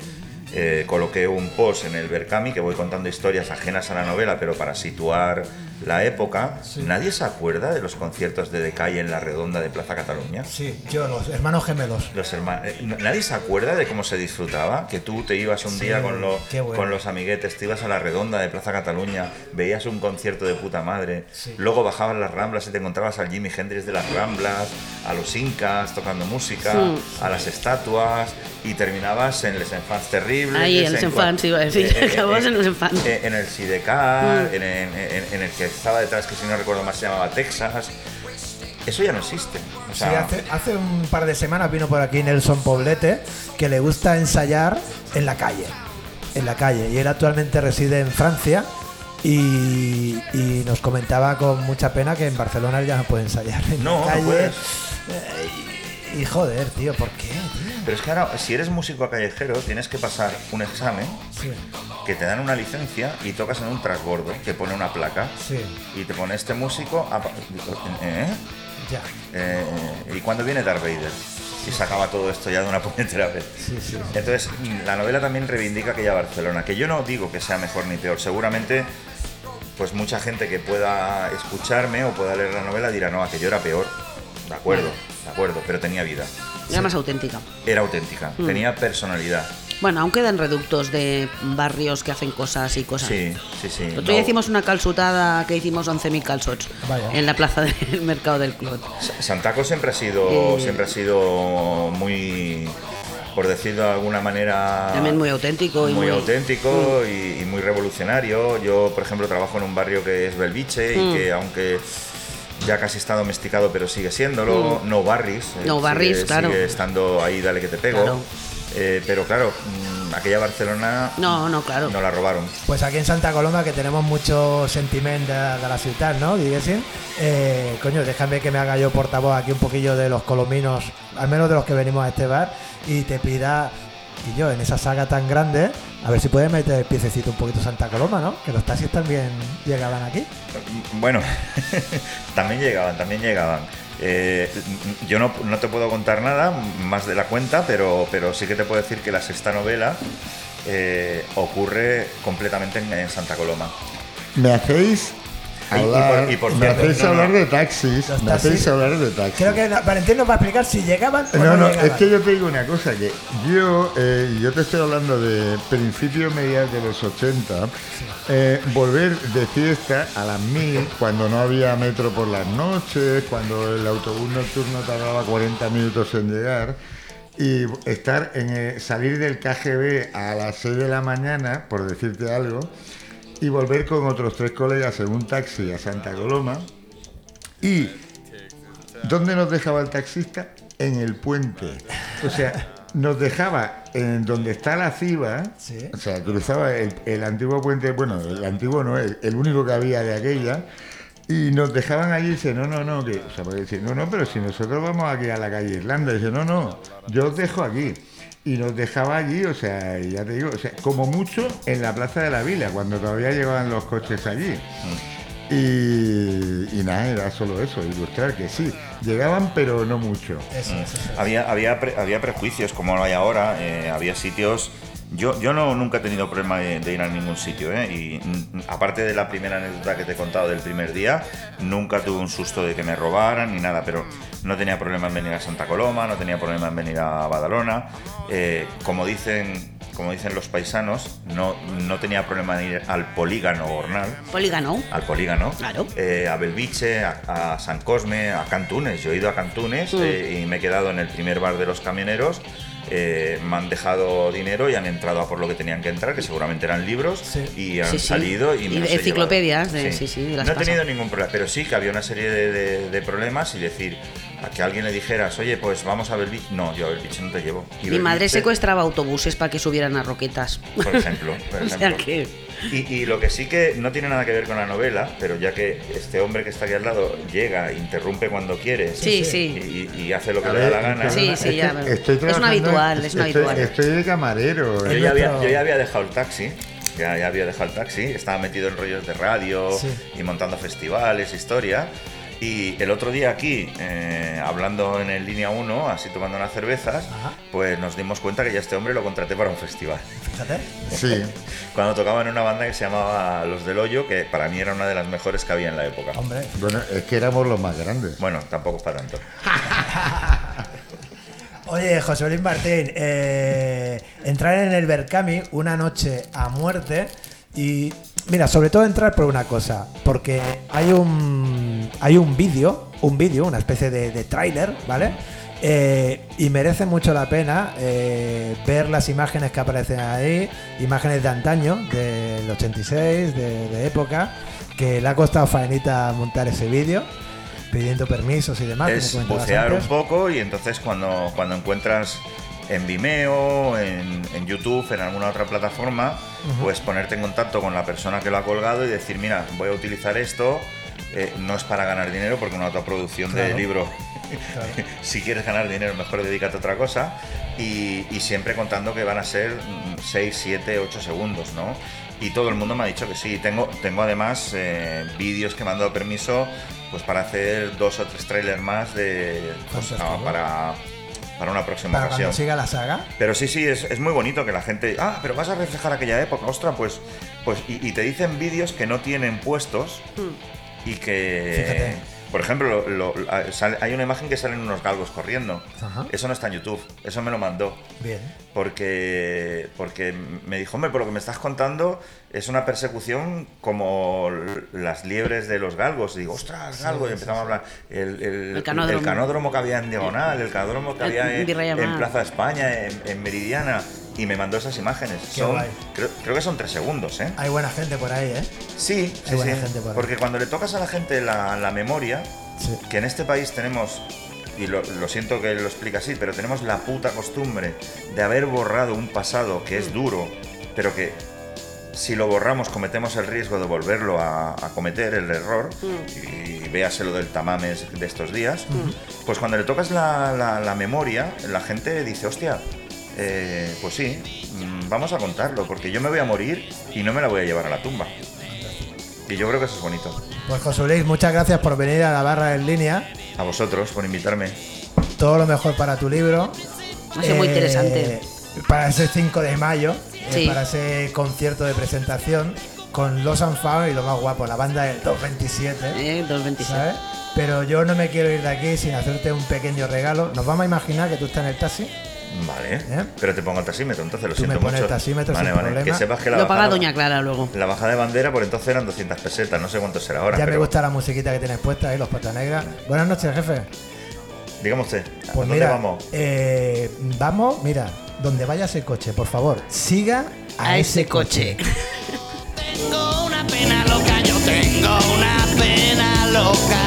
eh, coloqué un post en el Berkami que voy contando historias ajenas a la novela, pero para situar la época. ¿Nadie se acuerda de los conciertos de Decay en la redonda de Plaza Cataluña? Sí, yo, los hermanos gemelos. Los hermanos, nadie se acuerda de cómo se disfrutaba, que tú te ibas un Sí, día con, lo- bueno. con los amiguetes, te ibas a la redonda de Plaza Cataluña, veías un concierto de puta madre, Sí. luego bajabas las ramblas y te encontrabas al Jimi Hendrix de las ramblas, a los incas tocando música, Sí. a las estatuas y terminabas en Les Enfants Terribles. Ahí, en Les en Enfants, iba a decir, eh, eh, acababas eh, en Les Enfants. eh, En el Sidecar, Mm. en, en- en- en el que estaba detrás, que si no recuerdo más se llamaba Texas. Eso ya no existe. O Sí, sea, hace, hace un par de semanas vino por aquí Nelson Poblete, que le gusta ensayar en la calle. En la calle. Y él actualmente reside en Francia. Y, y nos comentaba con mucha pena que en Barcelona él ya no puede ensayar en No, no la calle. puedes. Eh, y, y joder, tío, ¿por qué? tío? Pero es que ahora, si eres músico callejero, tienes que pasar un examen Sí, que te dan una licencia y tocas en un transbordo que pone una placa sí, y te pone este músico. a- ¿eh? ya. Eh, ¿Y cuándo viene Darth Vader? Y se acaba todo esto ya de una [LAUGHS] puñetera vez. Sí, sí. Entonces, la novela también reivindica aquella Barcelona, que yo no digo que sea mejor ni peor. Seguramente, pues mucha gente que pueda escucharme o pueda leer la novela dirá, no, aquello era peor. De acuerdo, de acuerdo, pero tenía vida. Era más auténtica. Era auténtica, Mm. tenía personalidad. Bueno, aún quedan reductos de barrios que hacen cosas y cosas. Sí, sí, sí. Nosotros No- hicimos una calzutada que hicimos 11.000 calzots Vaya. en la plaza del mercado del Clot. Sa- Santaco siempre ha sido, Eh. siempre ha sido muy, por decirlo de alguna manera, También muy auténtico y muy muy- auténtico y, y muy revolucionario. Yo, por ejemplo, trabajo en un barrio que es Belviche y Mm. que aunque ya casi está domesticado, pero sigue siéndolo. No Barris. eh, No Barris, sigue- claro. Sigue estando ahí, dale que te pego. Claro. Eh, pero claro, mm, aquella Barcelona No, no, claro. no la robaron. Pues aquí en Santa Coloma, que tenemos mucho sentimiento de, de la ciudad, ¿no? Diguéssim. Eh, coño, déjame que me haga yo portavoz aquí un poquillo de los colominos, al menos de los que venimos a este bar, y te pida, y yo, en esa saga tan grande, a ver si puedes meter el piececito un poquito Santa Coloma, ¿no? Que los taxis también llegaban aquí. Bueno, [LAUGHS] también llegaban, también llegaban. Eh, yo no, no te puedo contar nada más de la cuenta, pero, pero sí que te puedo decir que la sexta novela eh, ocurre completamente en, en Santa Coloma. Me hacéis Y- y por- y por me hacéis no, no. hablar de taxis. Me hacéis hablar de taxis. Creo que Valentín nos va a explicar si llegaban o no, No, no, llegaban. es que yo te digo una cosa, que yo, eh, yo te estoy hablando de principios mediados de los 80, eh, volver de fiesta a las 1000, cuando no había metro por las noches, cuando el autobús nocturno tardaba 40 minutos en llegar, y estar en eh, salir del KGB a las 6 de la mañana, por decirte algo, y volver con otros tres colegas en un taxi a Santa Coloma, y ¿Dónde nos dejaba el taxista? En el puente. O sea, nos dejaba en donde está la CIBA, Sí. o sea, cruzaba el, el antiguo puente, bueno, el antiguo no, el, el único que había de aquella, y nos dejaban allí y dice, no, no, no, que, o sea, porque dice, no, no, pero si nosotros vamos aquí a la calle Irlanda, dice, no, no, yo os dejo aquí. Y nos dejaba allí, o sea, ya te digo, o sea, como mucho en la Plaza de la Vila, cuando todavía llevaban los coches allí. Y, y nada, era solo eso, ilustrar que sí, llegaban pero no mucho. Eso, eso, eso. Había, había, pre- había prejuicios, como lo hay ahora, eh, había sitios... Yo, yo no, nunca he tenido problema de, de ir a ningún sitio, ¿eh? y mm, aparte de la primera anécdota que te he contado del primer día, nunca tuve un susto de que me robaran ni nada, pero no tenía problema en venir a Santa Coloma, no tenía problema en venir a Badalona. Eh, como, dicen, como dicen los paisanos, no, no tenía problema en ir al polígono Gornal, Polígono. al polígono, Claro. eh, a Belviche, a, a San Cosme, a Cantunes. Yo he ido a Cantunes Mm. eh, y me he quedado en el primer bar de los camioneros. Eh, me han dejado dinero y han entrado a por lo que tenían que entrar, que seguramente eran libros, Sí. y han Sí, sí. salido y, me Y los enciclopedias de- sí, sí, las no he tenido ningún problema, pero sí que había una serie de, de- de problemas y decir a que alguien le dijeras, oye, pues vamos a Belviche. No, yo a Belviche no te llevo. Y Mi madre secuestraba autobuses para que subieran a roquetas. por ejemplo. por [LAUGHS] O sea ejemplo. que- Y, y lo que sí que no tiene nada que ver con la novela, pero ya que este hombre que está aquí al lado llega, interrumpe cuando quiere Sí, y, sí. y- y hace lo que A le da ver, la gana. Sí, sí, es ya, pero- estoy es un habitual, es un estoy, habitual. Estoy de camarero. Yo ¿eh? ya, había, yo ya había dejado el taxi, ya, ya había dejado el taxi, estaba metido en rollos de radio Sí. y montando festivales, historia. Y el otro día aquí, eh, hablando en el línea 1, así tomando unas cervezas, Ajá. pues nos dimos cuenta que ya este hombre lo contraté para un festival. Fíjate. Sí. [LAUGHS] Cuando tocaba en una banda que se llamaba Los del Hoyo, que para mí era una de las mejores que había en la época. Hombre. Bueno, es que éramos los más grandes. Bueno, tampoco es para tanto. [LAUGHS] Oye, José Luis Martín, eh, entrar en el Berkami una noche a muerte y mira, sobre todo entrar por una cosa, porque hay un hay un vídeo, un vídeo, una especie de, de tráiler, ¿vale? Eh, y merece mucho la pena eh, ver las imágenes que aparecen ahí, imágenes de antaño, del 86, de, de época, que le ha costado faenita montar ese vídeo, pidiendo permisos y demás. es bucear un poco y entonces cuando, cuando encuentras en Vimeo, en, en YouTube, en alguna otra plataforma, pues ponerte en contacto con la persona que lo ha colgado y decir, mira, voy a utilizar esto, eh, no es para ganar dinero porque una autoproducción Claro. de libro, Claro. [LAUGHS] si quieres ganar dinero mejor dedícate a otra cosa y, y siempre contando que van a ser 6, 7, 8 segundos, ¿no? Y todo el mundo me ha dicho que sí. Tengo, tengo además eh, vídeos que me han dado permiso pues para hacer dos o tres trailers más de pues, ah, para, para una próxima Para ocasión. cuando siga la saga. Pero sí, sí, es, es muy bonito que la gente. Ah, pero vas a reflejar aquella época, ostra, pues. pues y, y te dicen vídeos que no tienen puestos y que. Fíjate. Por ejemplo, lo- lo- sale- hay una imagen que salen unos galgos corriendo. Ajá. Eso no está en YouTube, eso me lo mandó. Bien. Porque, porque me dijo, hombre, por lo que me estás contando es una persecución como las liebres de los galgos. Y digo, ostras, galgo, y empezamos a hablar. El, el- El canódromo. el canódromo que había en Diagonal, el canódromo que había en, en. Plaza España, en, en Meridiana. Y me mandó esas imágenes. Son, creo, creo que son tres segundos, ¿eh? Hay buena gente por ahí, ¿eh? Sí, Hay sí, buena sí. gente por ahí. Porque cuando le tocas a la gente la, la memoria, Sí. que en este país tenemos y lo, lo siento que lo explique así, pero tenemos la puta costumbre de haber borrado un pasado que es duro, pero que si lo borramos cometemos el riesgo de volverlo a, a cometer el error y, véase lo del tamames de estos días, pues cuando le tocas la, la- la memoria, la gente dice, hostia, eh, pues sí, mm, vamos a contarlo, porque yo me voy a morir y no me la voy a llevar a la tumba. Y yo creo que eso es bonito. Pues José Luis, muchas gracias por venir a la barra en línea. A vosotros por invitarme. Todo lo mejor para tu libro. Ha sido muy interesante. Para ese 5 de mayo, eh, para ese concierto de presentación con Los Anfaos y lo más guapo, la banda del 227. Eh, 227. ¿sabes? Pero yo no me quiero ir de aquí sin hacerte un pequeño regalo. Nos vamos a imaginar que tú estás en el taxi. Vale, ¿Eh? pero te pongo el taxímetro, entonces lo Tú me siento pones mucho. el taxímetro vale, sin vale. problema. Que sepas que la Lo paga bajada, Doña Clara luego. la bajada de bandera por entonces eran 200 pesetas, no sé cuánto será ahora. ya me gusta la musiquita que tienes puesta ahí, los patas negras. Buenas noches, jefe. Dígame usted, ¿a Pues dónde mira, vamos? eh, vamos, mira, donde vaya ese coche, por favor, siga a, A ese coche. [LAUGHS] Tengo una pena loca, yo tengo una pena loca.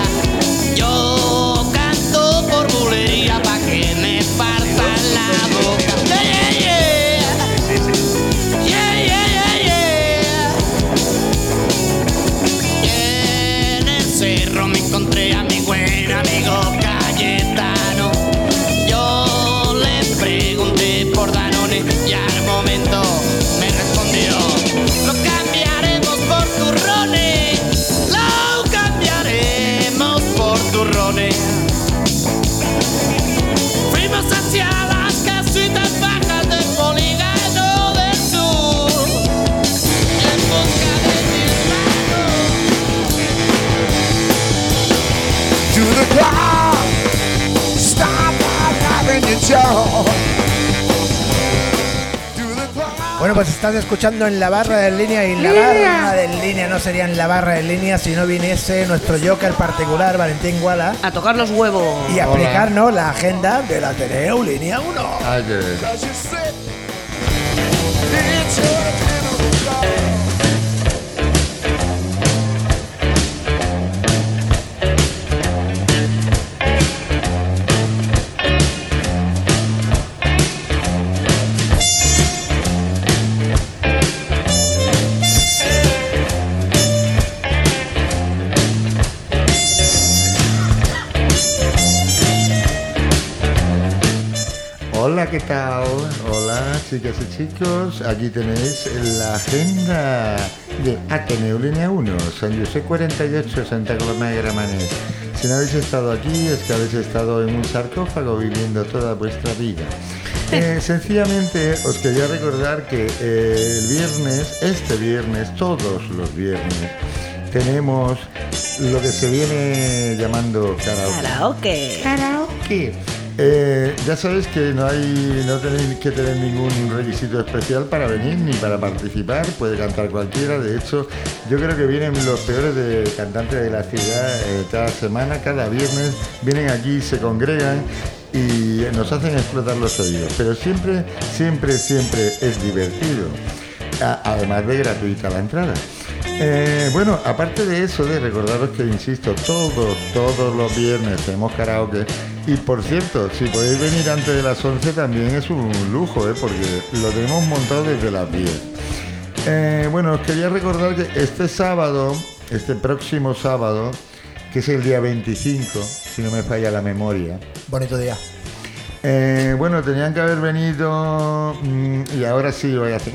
Yo canto por bulería Bueno, pues estás escuchando en la barra de línea y la barra de línea no sería en la barra de línea si no viniese nuestro Joker particular, Valentín Guala, A tocar los huevos. y aplicarnos la agenda de la Ateneo Línea 1. Ay, qué Hola, ¿qué tal? Hola, chicas y chicos. Aquí tenéis la agenda de Ateneo Línea 1, San José 48, Santa Coloma de Gramenet. Si no habéis estado aquí, es que habéis estado en un sarcófago viviendo toda vuestra vida. Eh, sencillamente os quería recordar que eh, el viernes, este viernes, todos los viernes, tenemos lo que se viene llamando karaoke. Karaoke. Karaoke. Eh, ya sabéis que no hay, no tenéis que tener ningún requisito especial para venir ni para participar, puede cantar cualquiera. De hecho, yo creo que vienen los peores cantantes de la ciudad eh, cada semana, cada viernes, vienen aquí, se congregan y nos hacen explotar los oídos. Pero siempre, siempre, siempre es divertido. Además de gratuita la entrada. Eh, bueno, aparte de eso, de recordaros que, insisto, todos, todos los viernes tenemos karaoke. Y por cierto, si podéis venir antes de las 11 también es un lujo, ¿eh? porque lo tenemos montado desde las 10. Eh, bueno, os quería recordar que este sábado, este próximo sábado, que es el día 25, si no me falla la memoria, Bonito día. eh, bueno, tenían que haber venido mm, y ahora sí voy a hacer.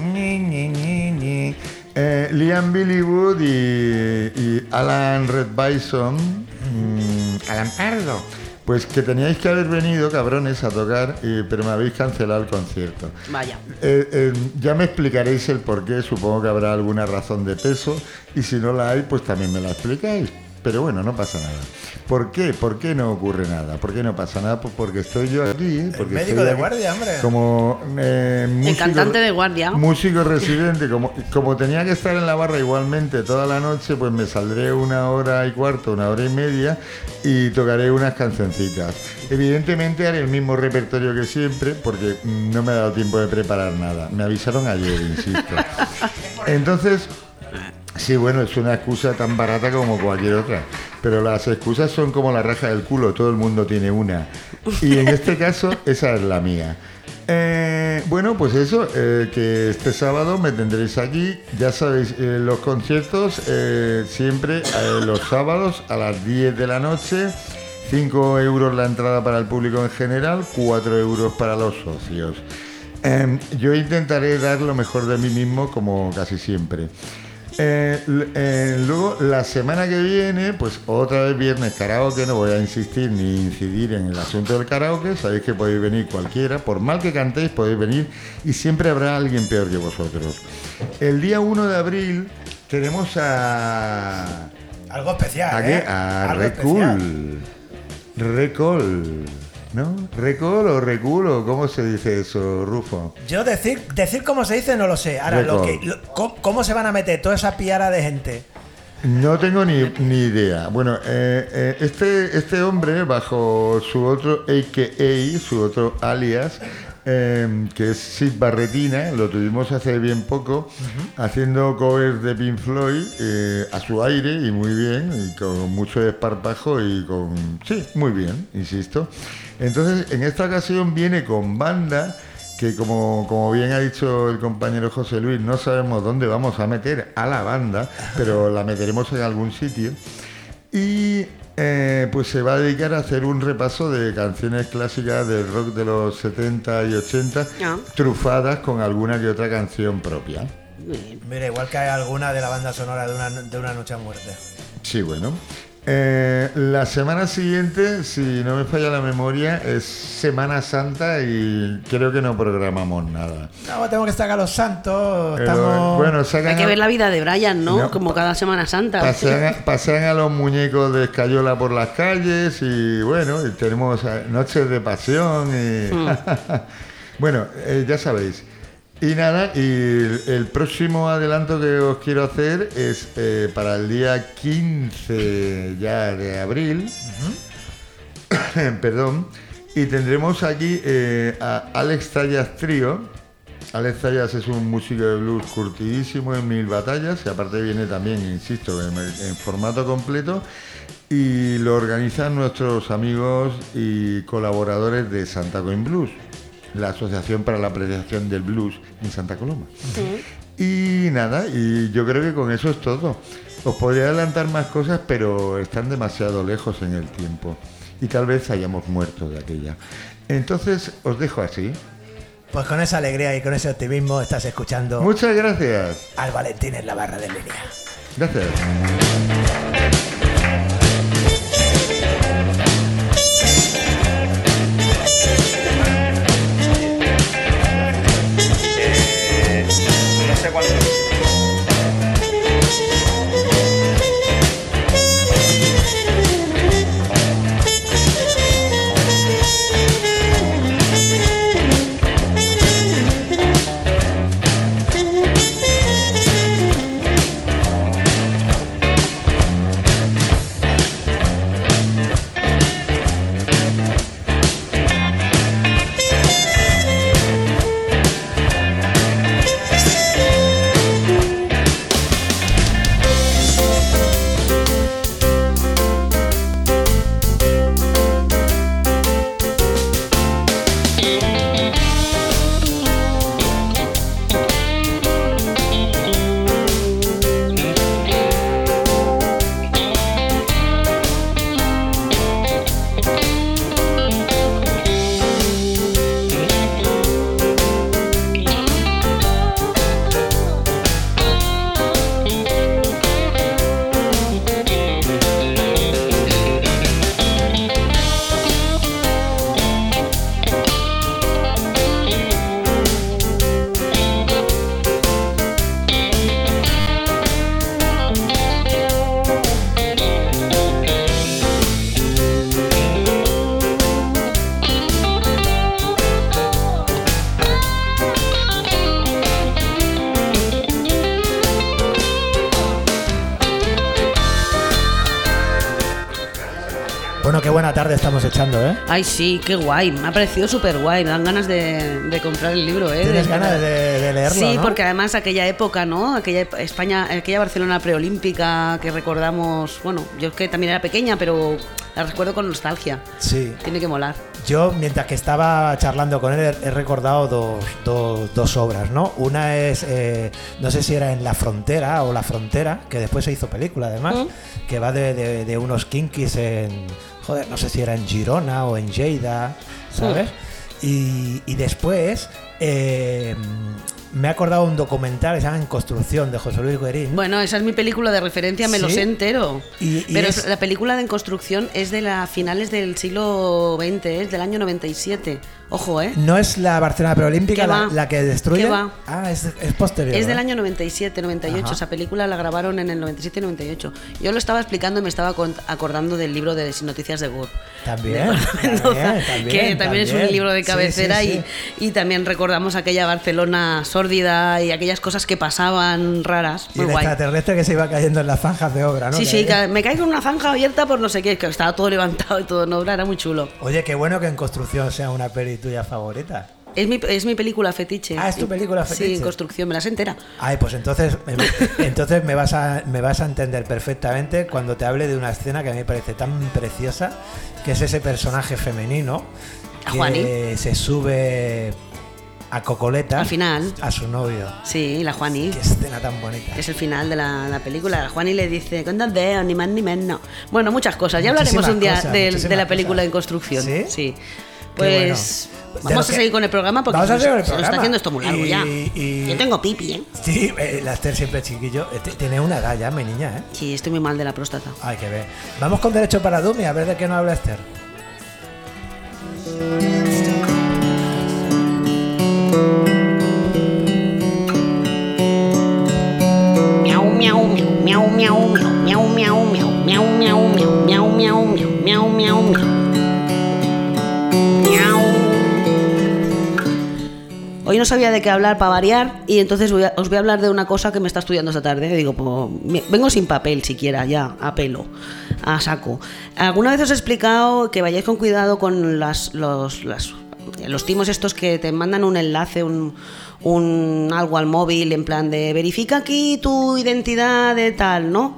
Eh, Liam Billy Wood y, y Alan Red Bison, mm, Alan Pardo. Pues que teníais que haber venido, cabrones, a tocar, pero me habéis cancelado el concierto. Vaya. Eh, eh, ya me explicaréis el por qué, supongo que habrá alguna razón de peso y si no la hay, pues también me la explicáis. Pero bueno, no pasa nada. ¿Por qué? ¿Por qué no ocurre nada? ¿Por qué no pasa nada? Pues porque estoy yo aquí. Porque médico de aquí guardia, hombre. Como eh, músico, cantante de guardia. Músico residente. Como, como tenía que estar en la barra igualmente toda la noche, pues me saldré una hora y cuarto, una hora y media y tocaré unas cancioncitas. Evidentemente haré el mismo repertorio que siempre porque no me ha dado tiempo de preparar nada. Me avisaron ayer, insisto. [LAUGHS] Entonces, Sí, bueno, es una excusa tan barata como cualquier otra. Pero las excusas son como la raja del culo, todo el mundo tiene una. Y en este [LAUGHS] caso, esa es la mía. Eh, bueno, pues eso, eh, que este sábado me tendréis aquí. Ya sabéis, eh, los conciertos siempre los sábados a las 10 de la noche. 5 euros la entrada para el público en general, 4 euros para los socios. Eh, yo intentaré dar lo mejor de mí mismo como casi siempre. Eh, eh, luego, la semana que viene, pues otra vez viernes karaoke, no voy a insistir ni incidir en el asunto del karaoke, sabéis que podéis venir cualquiera, por mal que cantéis podéis venir y siempre habrá alguien peor que vosotros. El día 1 de abril tenemos a... Algo especial. ¿A qué? ¿eh? A Algo especial. Recul. Recol. ¿No? ¿Recol o recul o cómo se dice eso, Rufo? Yo decir, decir cómo se dice no lo sé. Ahora, lo que, lo- ¿cómo, cómo se van a meter toda esa piara de gente? No tengo ni, ni idea. Bueno, eh, eh, este, este hombre, bajo su otro AKA, su otro alias, eh, que es Sid Barretina, lo tuvimos hace bien poco, haciendo covers de Pink Floyd eh, a su aire y muy bien, y con mucho desparpajo y con... Sí, muy bien, insisto. Entonces, en esta ocasión viene con banda que como, como bien ha dicho el compañero José Luis, no sabemos dónde vamos a meter a la banda, pero la meteremos en algún sitio. Y eh, pues se va a dedicar a hacer un repaso de canciones clásicas del rock de los 70 y 80, Ah. trufadas con alguna que otra canción propia. Mira, igual que hay alguna de la banda sonora de una, de una noche a muerte. Sí, bueno. Eh, la semana siguiente, si no me falla la memoria, es Semana Santa y creo que no programamos nada. No, tengo que estar a los santos. Pero, Estamos... bueno, sacan Hay que a- ver la vida de Brian, ¿no? No, Como cada Semana Santa. Pasean a, [LAUGHS] pasean a los muñecos de escayola por las calles y bueno, y tenemos eh, noches de pasión y... [LAUGHS] bueno, eh, ya sabéis. Y nada, y el, próximo adelanto que os quiero hacer es eh, para el día 15 ya de abril, [COUGHS] perdón, y tendremos aquí eh, a Alex Tallas Trío. Alex Tallas es un músico de blues curtidísimo en mil batallas y aparte viene también, insisto, en, en formato completo y lo organizan nuestros amigos y colaboradores de Santa Coin Blues, la Asociación para la Apreciación del Blues en Santa Coloma. Y nada, y yo creo que con eso es todo. Os podría adelantar más cosas, pero están demasiado lejos en el tiempo. Y tal vez hayamos muerto de aquella. Entonces, os dejo así. Pues con esa alegría y con ese optimismo estás escuchando Muchas gracias. al Valentín en la barra de línea. Gracias. Buena tarde estamos echando, ¿eh? Ay, sí, qué guay. Me ha parecido súper guay. Me dan ganas de, de comprar el libro, ¿eh? Tienes De- ganas de, de leerlo, Sí, ¿no? porque además aquella época, ¿no? Aquella España, aquella Barcelona preolímpica que recordamos, bueno, yo es que también era pequeña, pero la recuerdo con nostalgia. Sí. Tiene que molar. Yo, mientras que estaba charlando con él, he he recordado dos, dos- dos obras, ¿no? Una es, eh, no sé si era en La Frontera o La Frontera, que después se hizo película además, Mm. que va de, de- de unos kinkis en, joder, no sé si era en Girona o en Lleida, ¿sabes? Y, y después eh, me he acordado de un documental que se llama En Construcción, de José Luis Guerín. Bueno, esa es mi película de referencia, me lo ¿Sí? sé entero. Y- y Pero es- la película de En Construcción es de las finales del siglo XX, es del año 97. Ojo, ¿eh? ¿No es la Barcelona preolímpica ¿Qué la, la que destruye? Ah, es, es posterior. Es del ¿eh? año 97, 98. Ajá. Esa película la grabaron en el 97 y 98. Yo lo estaba explicando y me estaba acordando del libro de Sin Noticias de Good. También, también, también, que también, es también. un libro de Sí, sí, cabecera sí. Y, y también recordamos aquella Barcelona sórdida y aquellas cosas que pasaban raras. Y Muy el guay. extraterrestre que se iba cayendo en las zanjas de obra, ¿no? Sí, sí, había- me caigo en una zanja abierta por no sé qué, que estaba todo levantado y todo en obra, era muy chulo. Oye, qué bueno que en construcción sea una peli tuya favorita. Es mi, es mi película fetiche. Ah, ¿es tu película Sí, fetiche? en construcción, me las entera. Ay, pues entonces, [LAUGHS] entonces me vas a me vas a entender perfectamente cuando te hable de una escena que a mí me parece tan preciosa, que es ese personaje femenino que Juani. se sube a Cocoleta Al final. a su novio. Sí, la Juani. Qué escena tan bonita. Es el final de la, la película. Juani le dice, ¿cuántas veo? Ni más ni menos. Bueno, muchas cosas. Ya hablaremos un día cosas, de, la película cosas. en construcción. ¿Sí? Pues bueno. Vamos a seguir con el programa porque Vamos a se, seguir con el se nos está programa. haciendo esto muy largo Y- ya. y- Yo tengo pipi, ¿eh? Sí, eh, la Esther siempre chiquillo. eh, Tiene una edad ya, mi niña, ¿eh? Sí, estoy muy mal de la próstata. Hay que ver. Vamos con Derecho para Dumi, a ver de qué nos habla Esther. Sabía de qué hablar para variar y entonces voy a- os voy a hablar de una cosa que me está estudiando esta tarde. Digo, pues, vengo sin papel siquiera, ya, a pelo, a saco. Alguna vez os he explicado que vayáis con cuidado con las, los, las- los timos estos que te mandan un enlace, un, un algo al móvil en plan de verifica aquí tu identidad de tal, ¿no?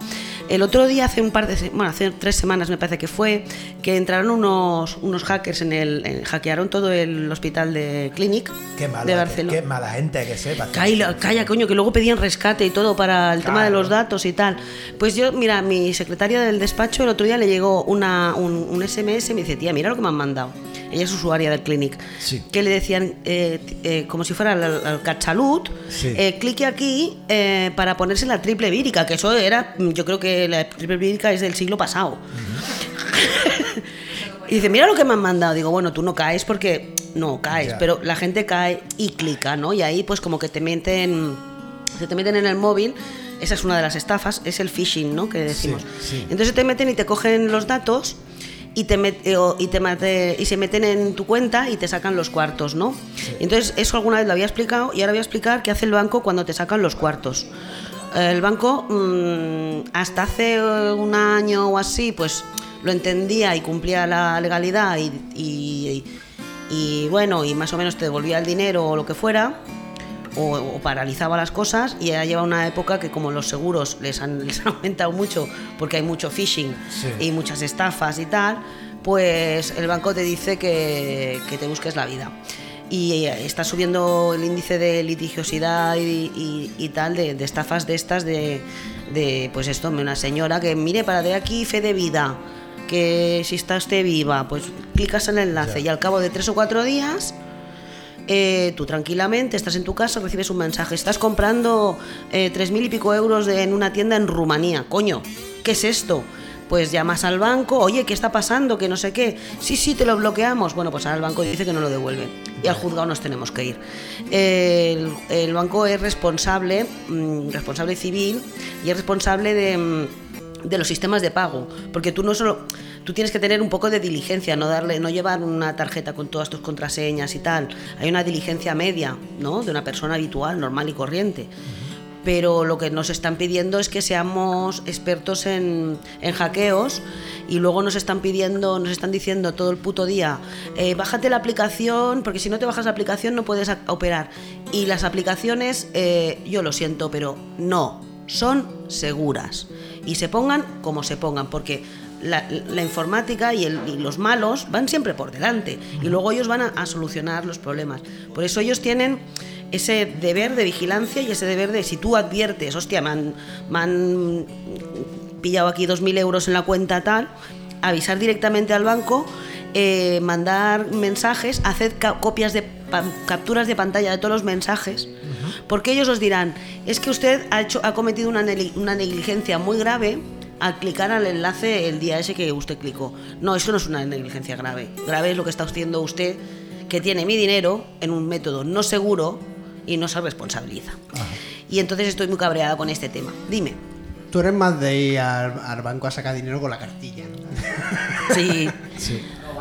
El otro día, hace un par de bueno, hace tres semanas me parece que fue, que entraron unos, unos hackers en el. en- hackearon todo el hospital de Clinic Qué de Barcelona. qué mala gente que sepa. Calla, calla, coño, que luego pedían rescate y todo para el tema de los datos y tal. Pues yo, mira, mi secretaria del despacho el otro día le llegó una, un, un SMS y me dice, tía, mira lo que me han mandado. Ella es usuaria del Clinic. Sí. Que le decían, eh, eh, como si fuera el Catsalud, Sí. eh, clique aquí eh, para ponerse la triple vírica, que eso era, yo creo que la triple vírica es del siglo pasado. Y dice, mira lo que me han mandado. Digo, bueno, tú no caes porque no caes, Ya. pero la gente cae y clica, ¿no? Y ahí pues como que te meten, se te meten en el móvil. Esa es una de las estafas, es el phishing, ¿no? Que decimos. sí. Entonces te meten y te cogen los datos y te, met- eh, y, te mate- y se meten en tu cuenta y te sacan los cuartos, ¿no? Y Entonces eso alguna vez lo había explicado y ahora voy a explicar qué hace el banco cuando te sacan los cuartos. El banco mm, hasta hace un año o así, pues lo entendía y cumplía la legalidad y, y- y, bueno, y más o menos te devolvía el dinero o lo que fuera, o, o paralizaba las cosas y ya lleva una época que como los seguros les han, [LAUGHS] les han aumentado mucho porque hay mucho phishing Sí. y muchas estafas y tal, pues el banco te dice que, que te busques la vida. Y eh, está subiendo el índice de litigiosidad y, y- y tal, de, de estafas de estas, de, de, pues esto, una señora que mire para de aquí fe de vida, que si está usted viva, pues clicas en el enlace y al cabo de tres o cuatro días eh, tú tranquilamente estás en tu casa, recibes un mensaje, estás comprando eh, tres mil y pico euros de- en una tienda en Rumanía. Coño, ¿qué es esto? Pues llamas al banco, oye, ¿qué está pasando? Que no sé qué. Sí, sí, te lo bloqueamos. Bueno, pues ahora el banco dice que no lo devuelve. Y al juzgado nos tenemos que ir. El, banco es responsable, mm, responsable civil, y es responsable de, mm, de los sistemas de pago. Porque tú no solo tú tienes que tener un poco de diligencia, no darle, no llevar una tarjeta con todas tus contraseñas y tal. Hay una diligencia media, ¿no? De una persona habitual, normal y corriente. Pero lo que nos están pidiendo es que seamos expertos en, en hackeos y luego nos están pidiendo, nos están diciendo todo el puto día, eh, bájate la aplicación, porque si no te bajas la aplicación no puedes operar. Y las aplicaciones, eh, yo lo siento, pero no, son seguras. Y se pongan como se pongan, porque la, la informática y, el- y los malos van siempre por delante y luego ellos van a, a solucionar los problemas. Por eso ellos tienen ese deber de vigilancia y ese deber de si tú adviertes, hostia, me han, me han pillado aquí 2.000 euros en la cuenta tal, avisar directamente al banco, eh, mandar mensajes, hacer copias de capturas de pantalla de todos los mensajes, porque ellos os dirán, es que usted ha, hecho, ha cometido una, una negligencia muy grave al clicar al enlace el día ese que usted clicó. No, eso no es una negligencia grave. Grave es lo que está haciendo usted, que tiene mi dinero en un método no seguro y no se responsabiliza. Y entonces estoy muy cabreada con este tema. Dime. Tú eres más de ir al, al banco a sacar dinero con la cartilla. [LAUGHS] ¿no? Sí.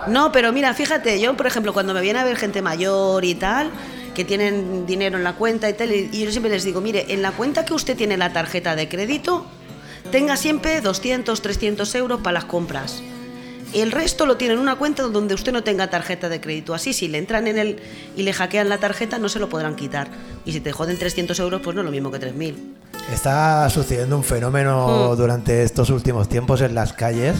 No, pero mira, fíjate, yo por ejemplo, cuando me viene a ver gente mayor y tal, que tienen dinero en la cuenta y tal, y y yo siempre les digo, mire, en la cuenta que usted tiene la tarjeta de crédito, tenga siempre 200, 300 euros para las compras. El resto lo tiene en una cuenta donde usted no tenga tarjeta de crédito. Así, si le entran en el y le hackean la tarjeta, no se lo podrán quitar. Y si te joden 300 euros, pues no es lo mismo que 3.000. Está sucediendo un fenómeno Mm. durante estos últimos tiempos en las calles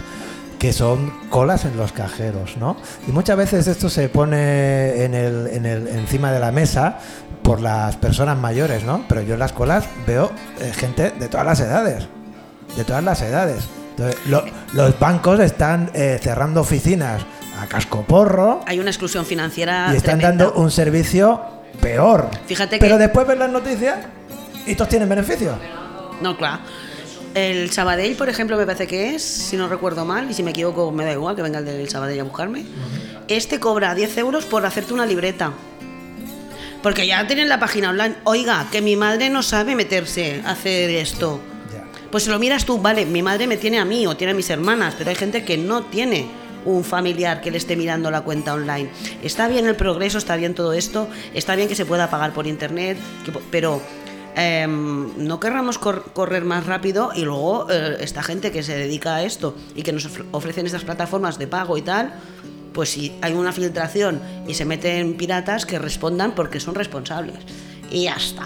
que son colas en los cajeros, ¿no? Y muchas veces esto se pone en el, en el- encima de la mesa por las personas mayores, ¿no? Pero yo en las colas veo eh, gente de todas las edades, de todas las edades. Entonces, lo- los bancos están eh, cerrando oficinas a cascoporro Hay una exclusión financiera. y están tremenda. dando un servicio peor. Fíjate Pero que- después ves las noticias y todos tienen beneficios. No, claro. El Sabadell, por ejemplo, me parece que es, si no recuerdo mal, y si me equivoco me da igual que venga el del Sabadell a buscarme. Este cobra 10 euros por hacerte una libreta. Porque ya tienen la página online. Oiga, que mi madre no sabe meterse a hacer esto. Pues si lo miras tú, vale, mi madre me tiene a mí o tiene a mis hermanas, pero hay gente que no tiene un familiar que le esté mirando la cuenta online. Está bien el progreso, está bien todo esto, está bien que se pueda pagar por internet, pero em, no querramos cor- correr más rápido y luego eh, esta gente que se dedica a esto y que nos ofre- ofrecen estas plataformas de pago y tal, pues si hay una filtración y se meten piratas que respondan porque son responsables. Y ya está.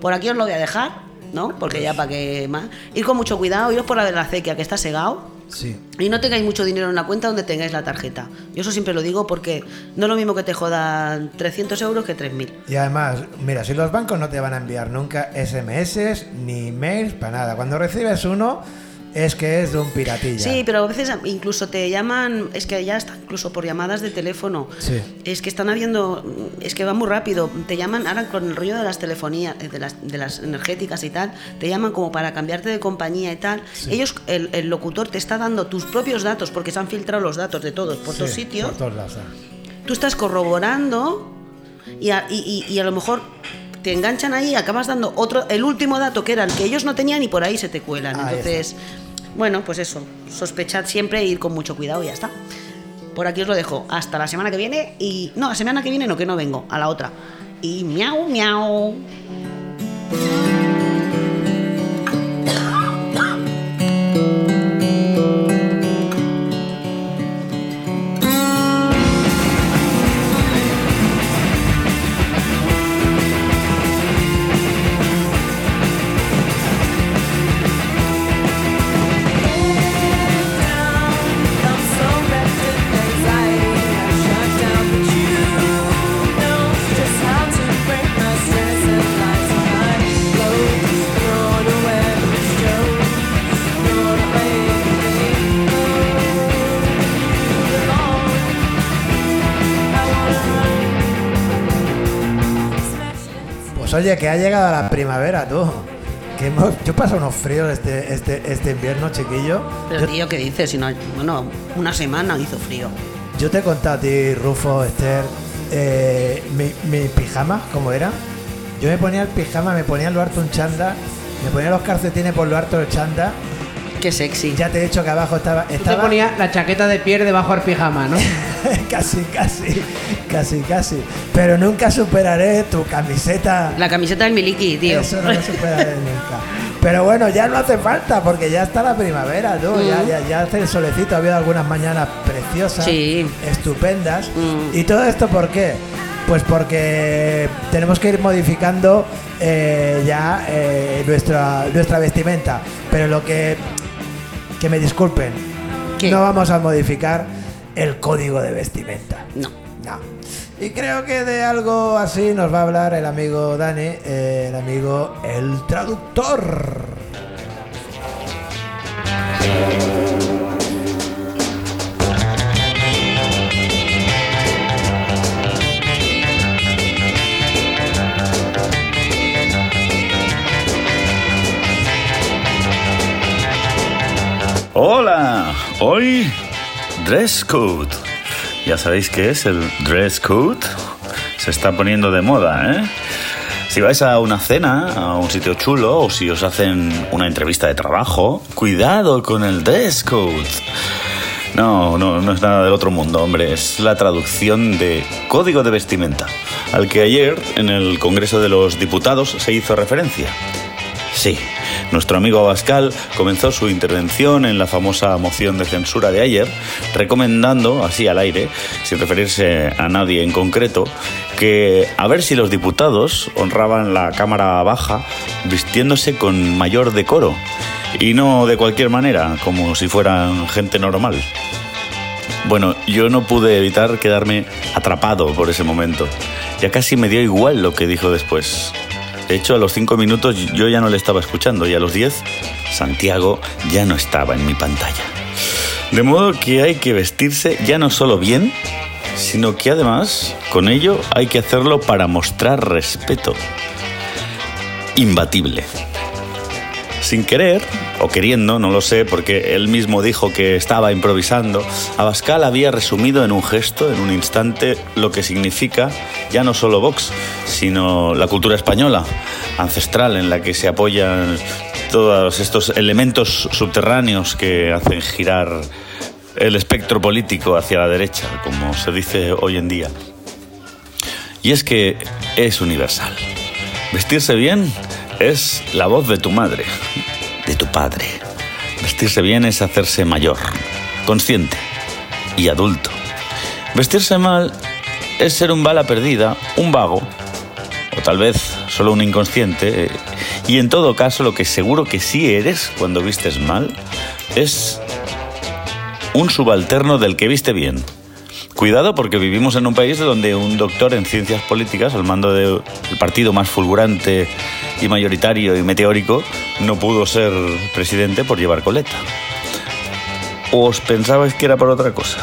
Por aquí os lo voy a dejar, ¿no? Porque ya para que más. Ir con mucho cuidado, iros por la de la acequia que está segado. Sí. Y no tengáis mucho dinero en la cuenta donde tengáis la tarjeta. Yo eso siempre lo digo porque no es lo mismo que te jodan 300 euros que 3.000. Y además, mira, si los bancos no te van a enviar nunca SMS ni mails para nada. Cuando recibes uno, es que es de un piratilla. Sí, pero a veces incluso te llaman, es que ya está incluso por llamadas de teléfono. Sí. Es que están habiendo, es que va muy rápido. Te llaman ahora con el rollo de las telefonías, de las, de las energéticas y tal, te llaman como para cambiarte de compañía y tal. Ellos, el, el locutor te está dando tus propios datos porque se han filtrado los datos de todos por Sí, todos sitios. Por todos lados. Tú estás corroborando y a, y- y- y a lo mejor te enganchan ahí, acabas dando otro, el último dato que era el que ellos no tenían y por ahí se te cuelan. Ahí Entonces, bueno, pues eso, sospechad siempre e ir con mucho cuidado y ya está. Por aquí os lo dejo. Hasta la semana que viene y... No, la semana que viene no, que no vengo, a la otra. Y miau, miau. Oye, que ha llegado la primavera, tú. Que hemos, yo he pasado unos fríos este, este, este invierno, chiquillo. Pero Yo, tío, ¿qué dices? Si no, bueno, una semana hizo frío. yo te he contado a ti, Rufo, Esther, eh, mi, mi pijama, ¿cómo era? Yo me ponía el pijama, me ponía lo harto un chanda, me ponía los calcetines por lo harto el chanda Qué sexy. Ya te he dicho que abajo estaba. Te estaba ponía la chaqueta de piel debajo del pijama, ¿no? [LAUGHS] [LAUGHS] casi, casi, casi, casi. Pero nunca superaré tu camiseta. La camiseta del Miliki, tío. Eso no lo superaré nunca. Pero bueno, ya no hace falta porque ya está la primavera, tú. Ya, ya, ya hace el solecito. Ha habido algunas mañanas preciosas, Sí. estupendas. Mm. ¿Y todo esto por qué? Pues porque tenemos que ir modificando eh, ya eh, nuestra, nuestra vestimenta. Pero lo que. Que me disculpen. ¿Qué? No vamos a modificar el código de vestimenta. No. No. Y creo que de algo así nos va a hablar el amigo Dani, eh, el amigo el traductor. Hola, hoy dress code. Ya sabéis qué es el dress code. Se está poniendo de moda, ¿eh? Si vais a una cena, a un sitio chulo, o si os hacen una entrevista de trabajo, cuidado con el dress code. No, no, no es nada del otro mundo, hombre. Es la traducción de código de vestimenta, al que ayer en el Congreso de los Diputados se hizo referencia. Sí, nuestro amigo Abascal comenzó su intervención en la famosa moción de censura de ayer, recomendando, así al aire, sin referirse a nadie en concreto, que a ver si los diputados honraban la Cámara Baja vistiéndose con mayor decoro, y no de cualquier manera, como si fueran gente normal. Bueno, yo no pude evitar quedarme atrapado por ese momento. Ya casi me dio igual lo que dijo después. De hecho, a los cinco minutos yo ya no le estaba escuchando y a los diez, Santiago ya no estaba en mi pantalla. De modo que hay que vestirse ya no solo bien, sino que además con ello hay que hacerlo para mostrar respeto. Imbatible. Sin querer, o queriendo, no lo sé, porque él mismo dijo que estaba improvisando, Abascal había resumido en un gesto, en un instante, lo que significa ya no solo Vox, sino la cultura española, ancestral, en la que se apoyan todos estos elementos subterráneos que hacen girar el espectro político hacia la derecha, como se dice hoy en día. Y es que es universal. Vestirse bien es la voz de tu madre, de tu padre. Vestirse bien es hacerse mayor, consciente y adulto. Vestirse mal es ser un bala perdida, un vago, o tal vez solo un inconsciente. Y en todo caso, lo que seguro que sí eres cuando vistes mal es un subalterno del que viste bien. Cuidado porque vivimos en un país donde un doctor en ciencias políticas, al mando del partido más fulgurante y mayoritario y meteórico, no pudo ser presidente por llevar coleta. ¿O os pensabais que era por otra cosa?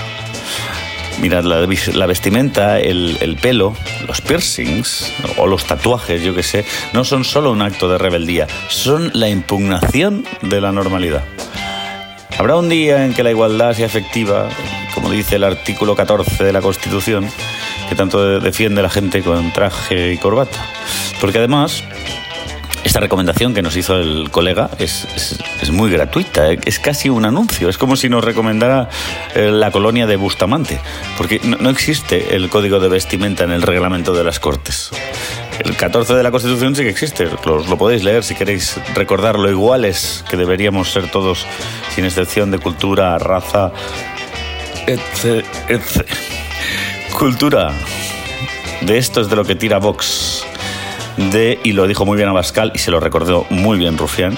Mirad, la, la vestimenta, el, el pelo, los piercings o los tatuajes, yo que sé, no son solo un acto de rebeldía, son la impugnación de la normalidad. Habrá un día en que la igualdad sea efectiva, como dice el artículo 14 de la Constitución, que tanto de- defiende la gente con traje y corbata. Porque además, esta recomendación que nos hizo el colega es, es- muy gratuita, eh, es casi un anuncio, es como si nos recomendara eh, la colonia de Bustamante, porque no, no existe el código de vestimenta en el reglamento de las Cortes. El 14 de la Constitución sí que existe, lo, lo podéis leer si queréis recordar lo iguales que deberíamos ser todos, sin excepción de cultura, raza, etc. etc. Cultura. De esto es de lo que tira Vox. De, y lo dijo muy bien Abascal y se lo recordó muy bien Rufián,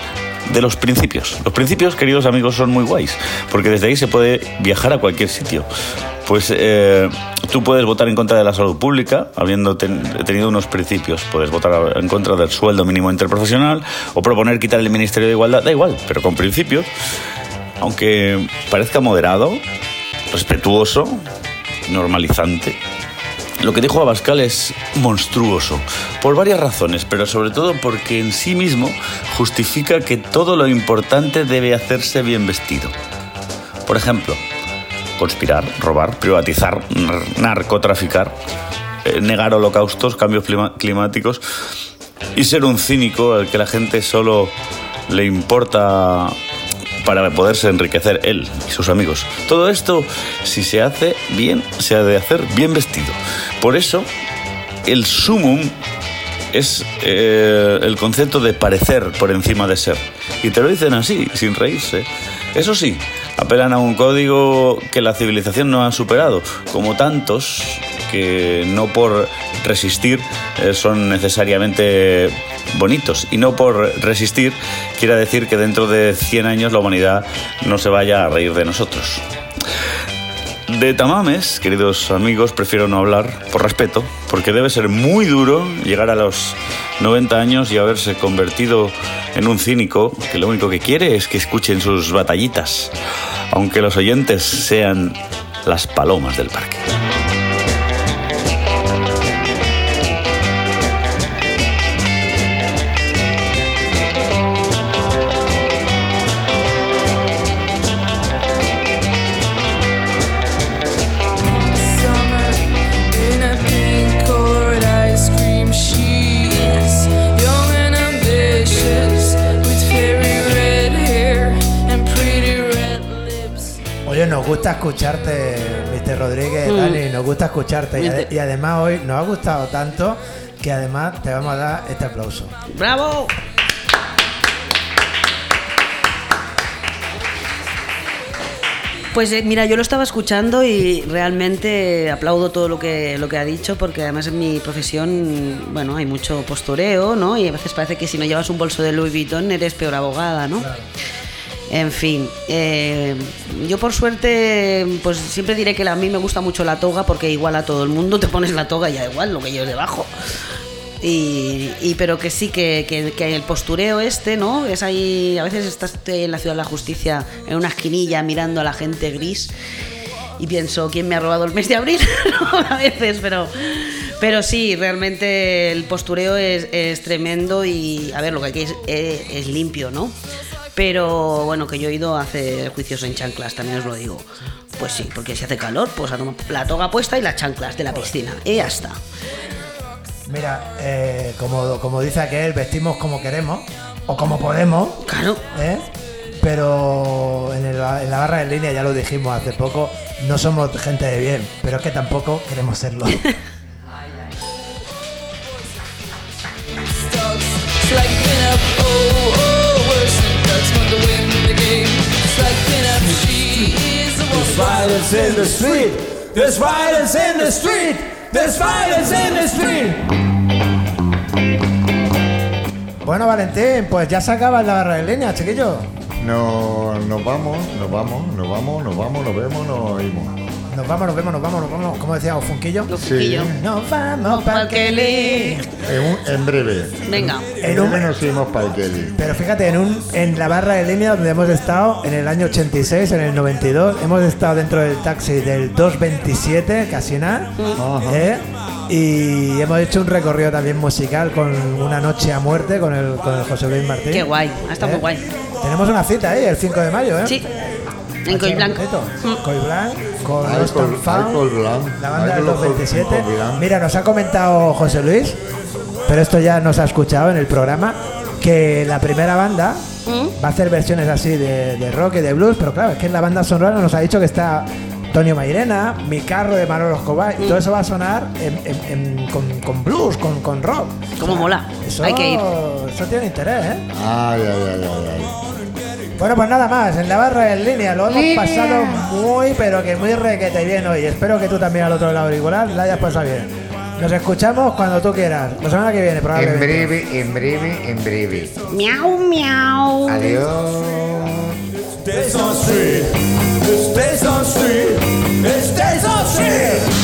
de los principios. Los principios, queridos amigos, son muy guays, porque desde ahí se puede viajar a cualquier sitio. Pues eh, tú puedes votar en contra de la salud pública, habiendo ten- tenido unos principios. Puedes votar en contra del sueldo mínimo interprofesional o proponer quitar el Ministerio de Igualdad, da igual, pero con principios, aunque parezca moderado, respetuoso, normalizante. Lo que dijo Abascal es monstruoso, por varias razones, pero sobre todo porque en sí mismo justifica que todo lo importante debe hacerse bien vestido. Por ejemplo, conspirar, robar, privatizar, nar- narcotraficar, eh, negar holocaustos, cambios climáticos y ser un cínico al que la gente solo le importa para poderse enriquecer él y sus amigos. Todo esto, si se hace bien, se ha de hacer bien vestido. Por eso, el sumum es eh, el concepto de parecer por encima de ser. Y te lo dicen así, sin reírse. Eso sí, apelan a un código que la civilización no ha superado, como tantos que no por resistir eh, son necesariamente bonitos. Y no por resistir quiere decir que dentro de 100 años la humanidad no se vaya a reír de nosotros. De tamames, queridos amigos, prefiero no hablar por respeto, porque debe ser muy duro llegar a los 90 años y haberse convertido en un cínico que lo único que quiere es que escuchen sus batallitas, aunque los oyentes sean las palomas del parque. Escucharte, Mr. Rodríguez, Mm. Dani, nos gusta escucharte. Y, ade- Viste. y además hoy nos ha gustado tanto que además te vamos a dar este aplauso. ¡Bravo! Pues eh, mira, yo lo estaba escuchando y realmente aplaudo todo lo que, lo que ha dicho porque además en mi profesión, bueno, hay mucho postureo, ¿no? Y a veces parece que si no llevas un bolso de Louis Vuitton eres peor abogada, ¿no? En fin, eh, yo por suerte, pues siempre diré que a mí me gusta mucho la toga porque igual a todo el mundo te pones la toga y ya igual lo que lleves debajo. Y, pero que sí, que, que- que el postureo este, ¿no? Es ahí, a veces estás en la Ciudad de la Justicia en una esquinilla mirando a la gente gris y pienso, ¿quién me ha robado el mes de abril? [LAUGHS] A veces, pero, pero sí, realmente el postureo es, es tremendo y, a ver, lo que hay que es- es limpio, ¿no? Pero bueno, que yo he ido a hacer juicios en chanclas, también os lo digo. Pues sí, porque si hace calor, pues a tomar la toga puesta y las chanclas de la piscina. Y ya está. Mira, eh, como, como dice aquel, vestimos como queremos o como podemos. Claro. ¿eh? Pero en, el- en la barra de línea, ya lo dijimos hace poco, no somos gente de bien, pero es que tampoco queremos serlo. [LAUGHS] violence in the street. There's violence in the street. There's violence in the street. Bueno, Valentín, pues ya se acaba la barra de línea, chiquillo. No, nos vamos, nos vamos, nos vamos, nos vamos, nos vemos, nos oímos. Nos vamos, nos vemos, nos vamos, nos vamos. ¿Cómo decíamos, Funquillo? Los Sí. Funquillo. Nos vamos para Kelly. En, un- en breve. Venga. En En un- breve nos iremos para el Kelly. Pero fíjate, en, un, en la barra de línea donde hemos estado en el año 86, en el 92, hemos estado dentro del taxi del 227, casi nada. ¿eh? y hemos hecho un recorrido también musical con una noche a muerte con el, con el José Luis Martín. Qué guay, ha estado ¿Eh? muy guay. Tenemos una cita ahí, el 5 de mayo, ¿eh? Sí, en Coy Blanco. Coy Blanc, con Alcohol- Lost and Found, Alcohol Blanc, la banda 227. Alcohol Blanc. Mira, nos ha comentado José Luis, pero esto ya nos ha escuchado en el programa, que la primera banda va a hacer versiones así de, de rock y de blues, pero claro, es que en la banda sonora nos ha dicho que está Tonio Mairena, Mi Carro de Manolo Escobar, y todo eso va a sonar en- en- en- con, con blues, con, con rock. Cómo mola. Eso, Hay que ir. Eso tiene interés, ¿eh? Ay, ay, ay, ay, ay. Bueno, pues nada más, en la barra en línea lo hemos pasado muy, pero que muy requete bien hoy. Espero que tú también al otro lado auricular la hayas pasado bien. Nos escuchamos cuando tú quieras. La semana que viene, En probablemente. breve, en breve, en breve. Miau, miau. Adiós. Station Street, Station Street, Station Street.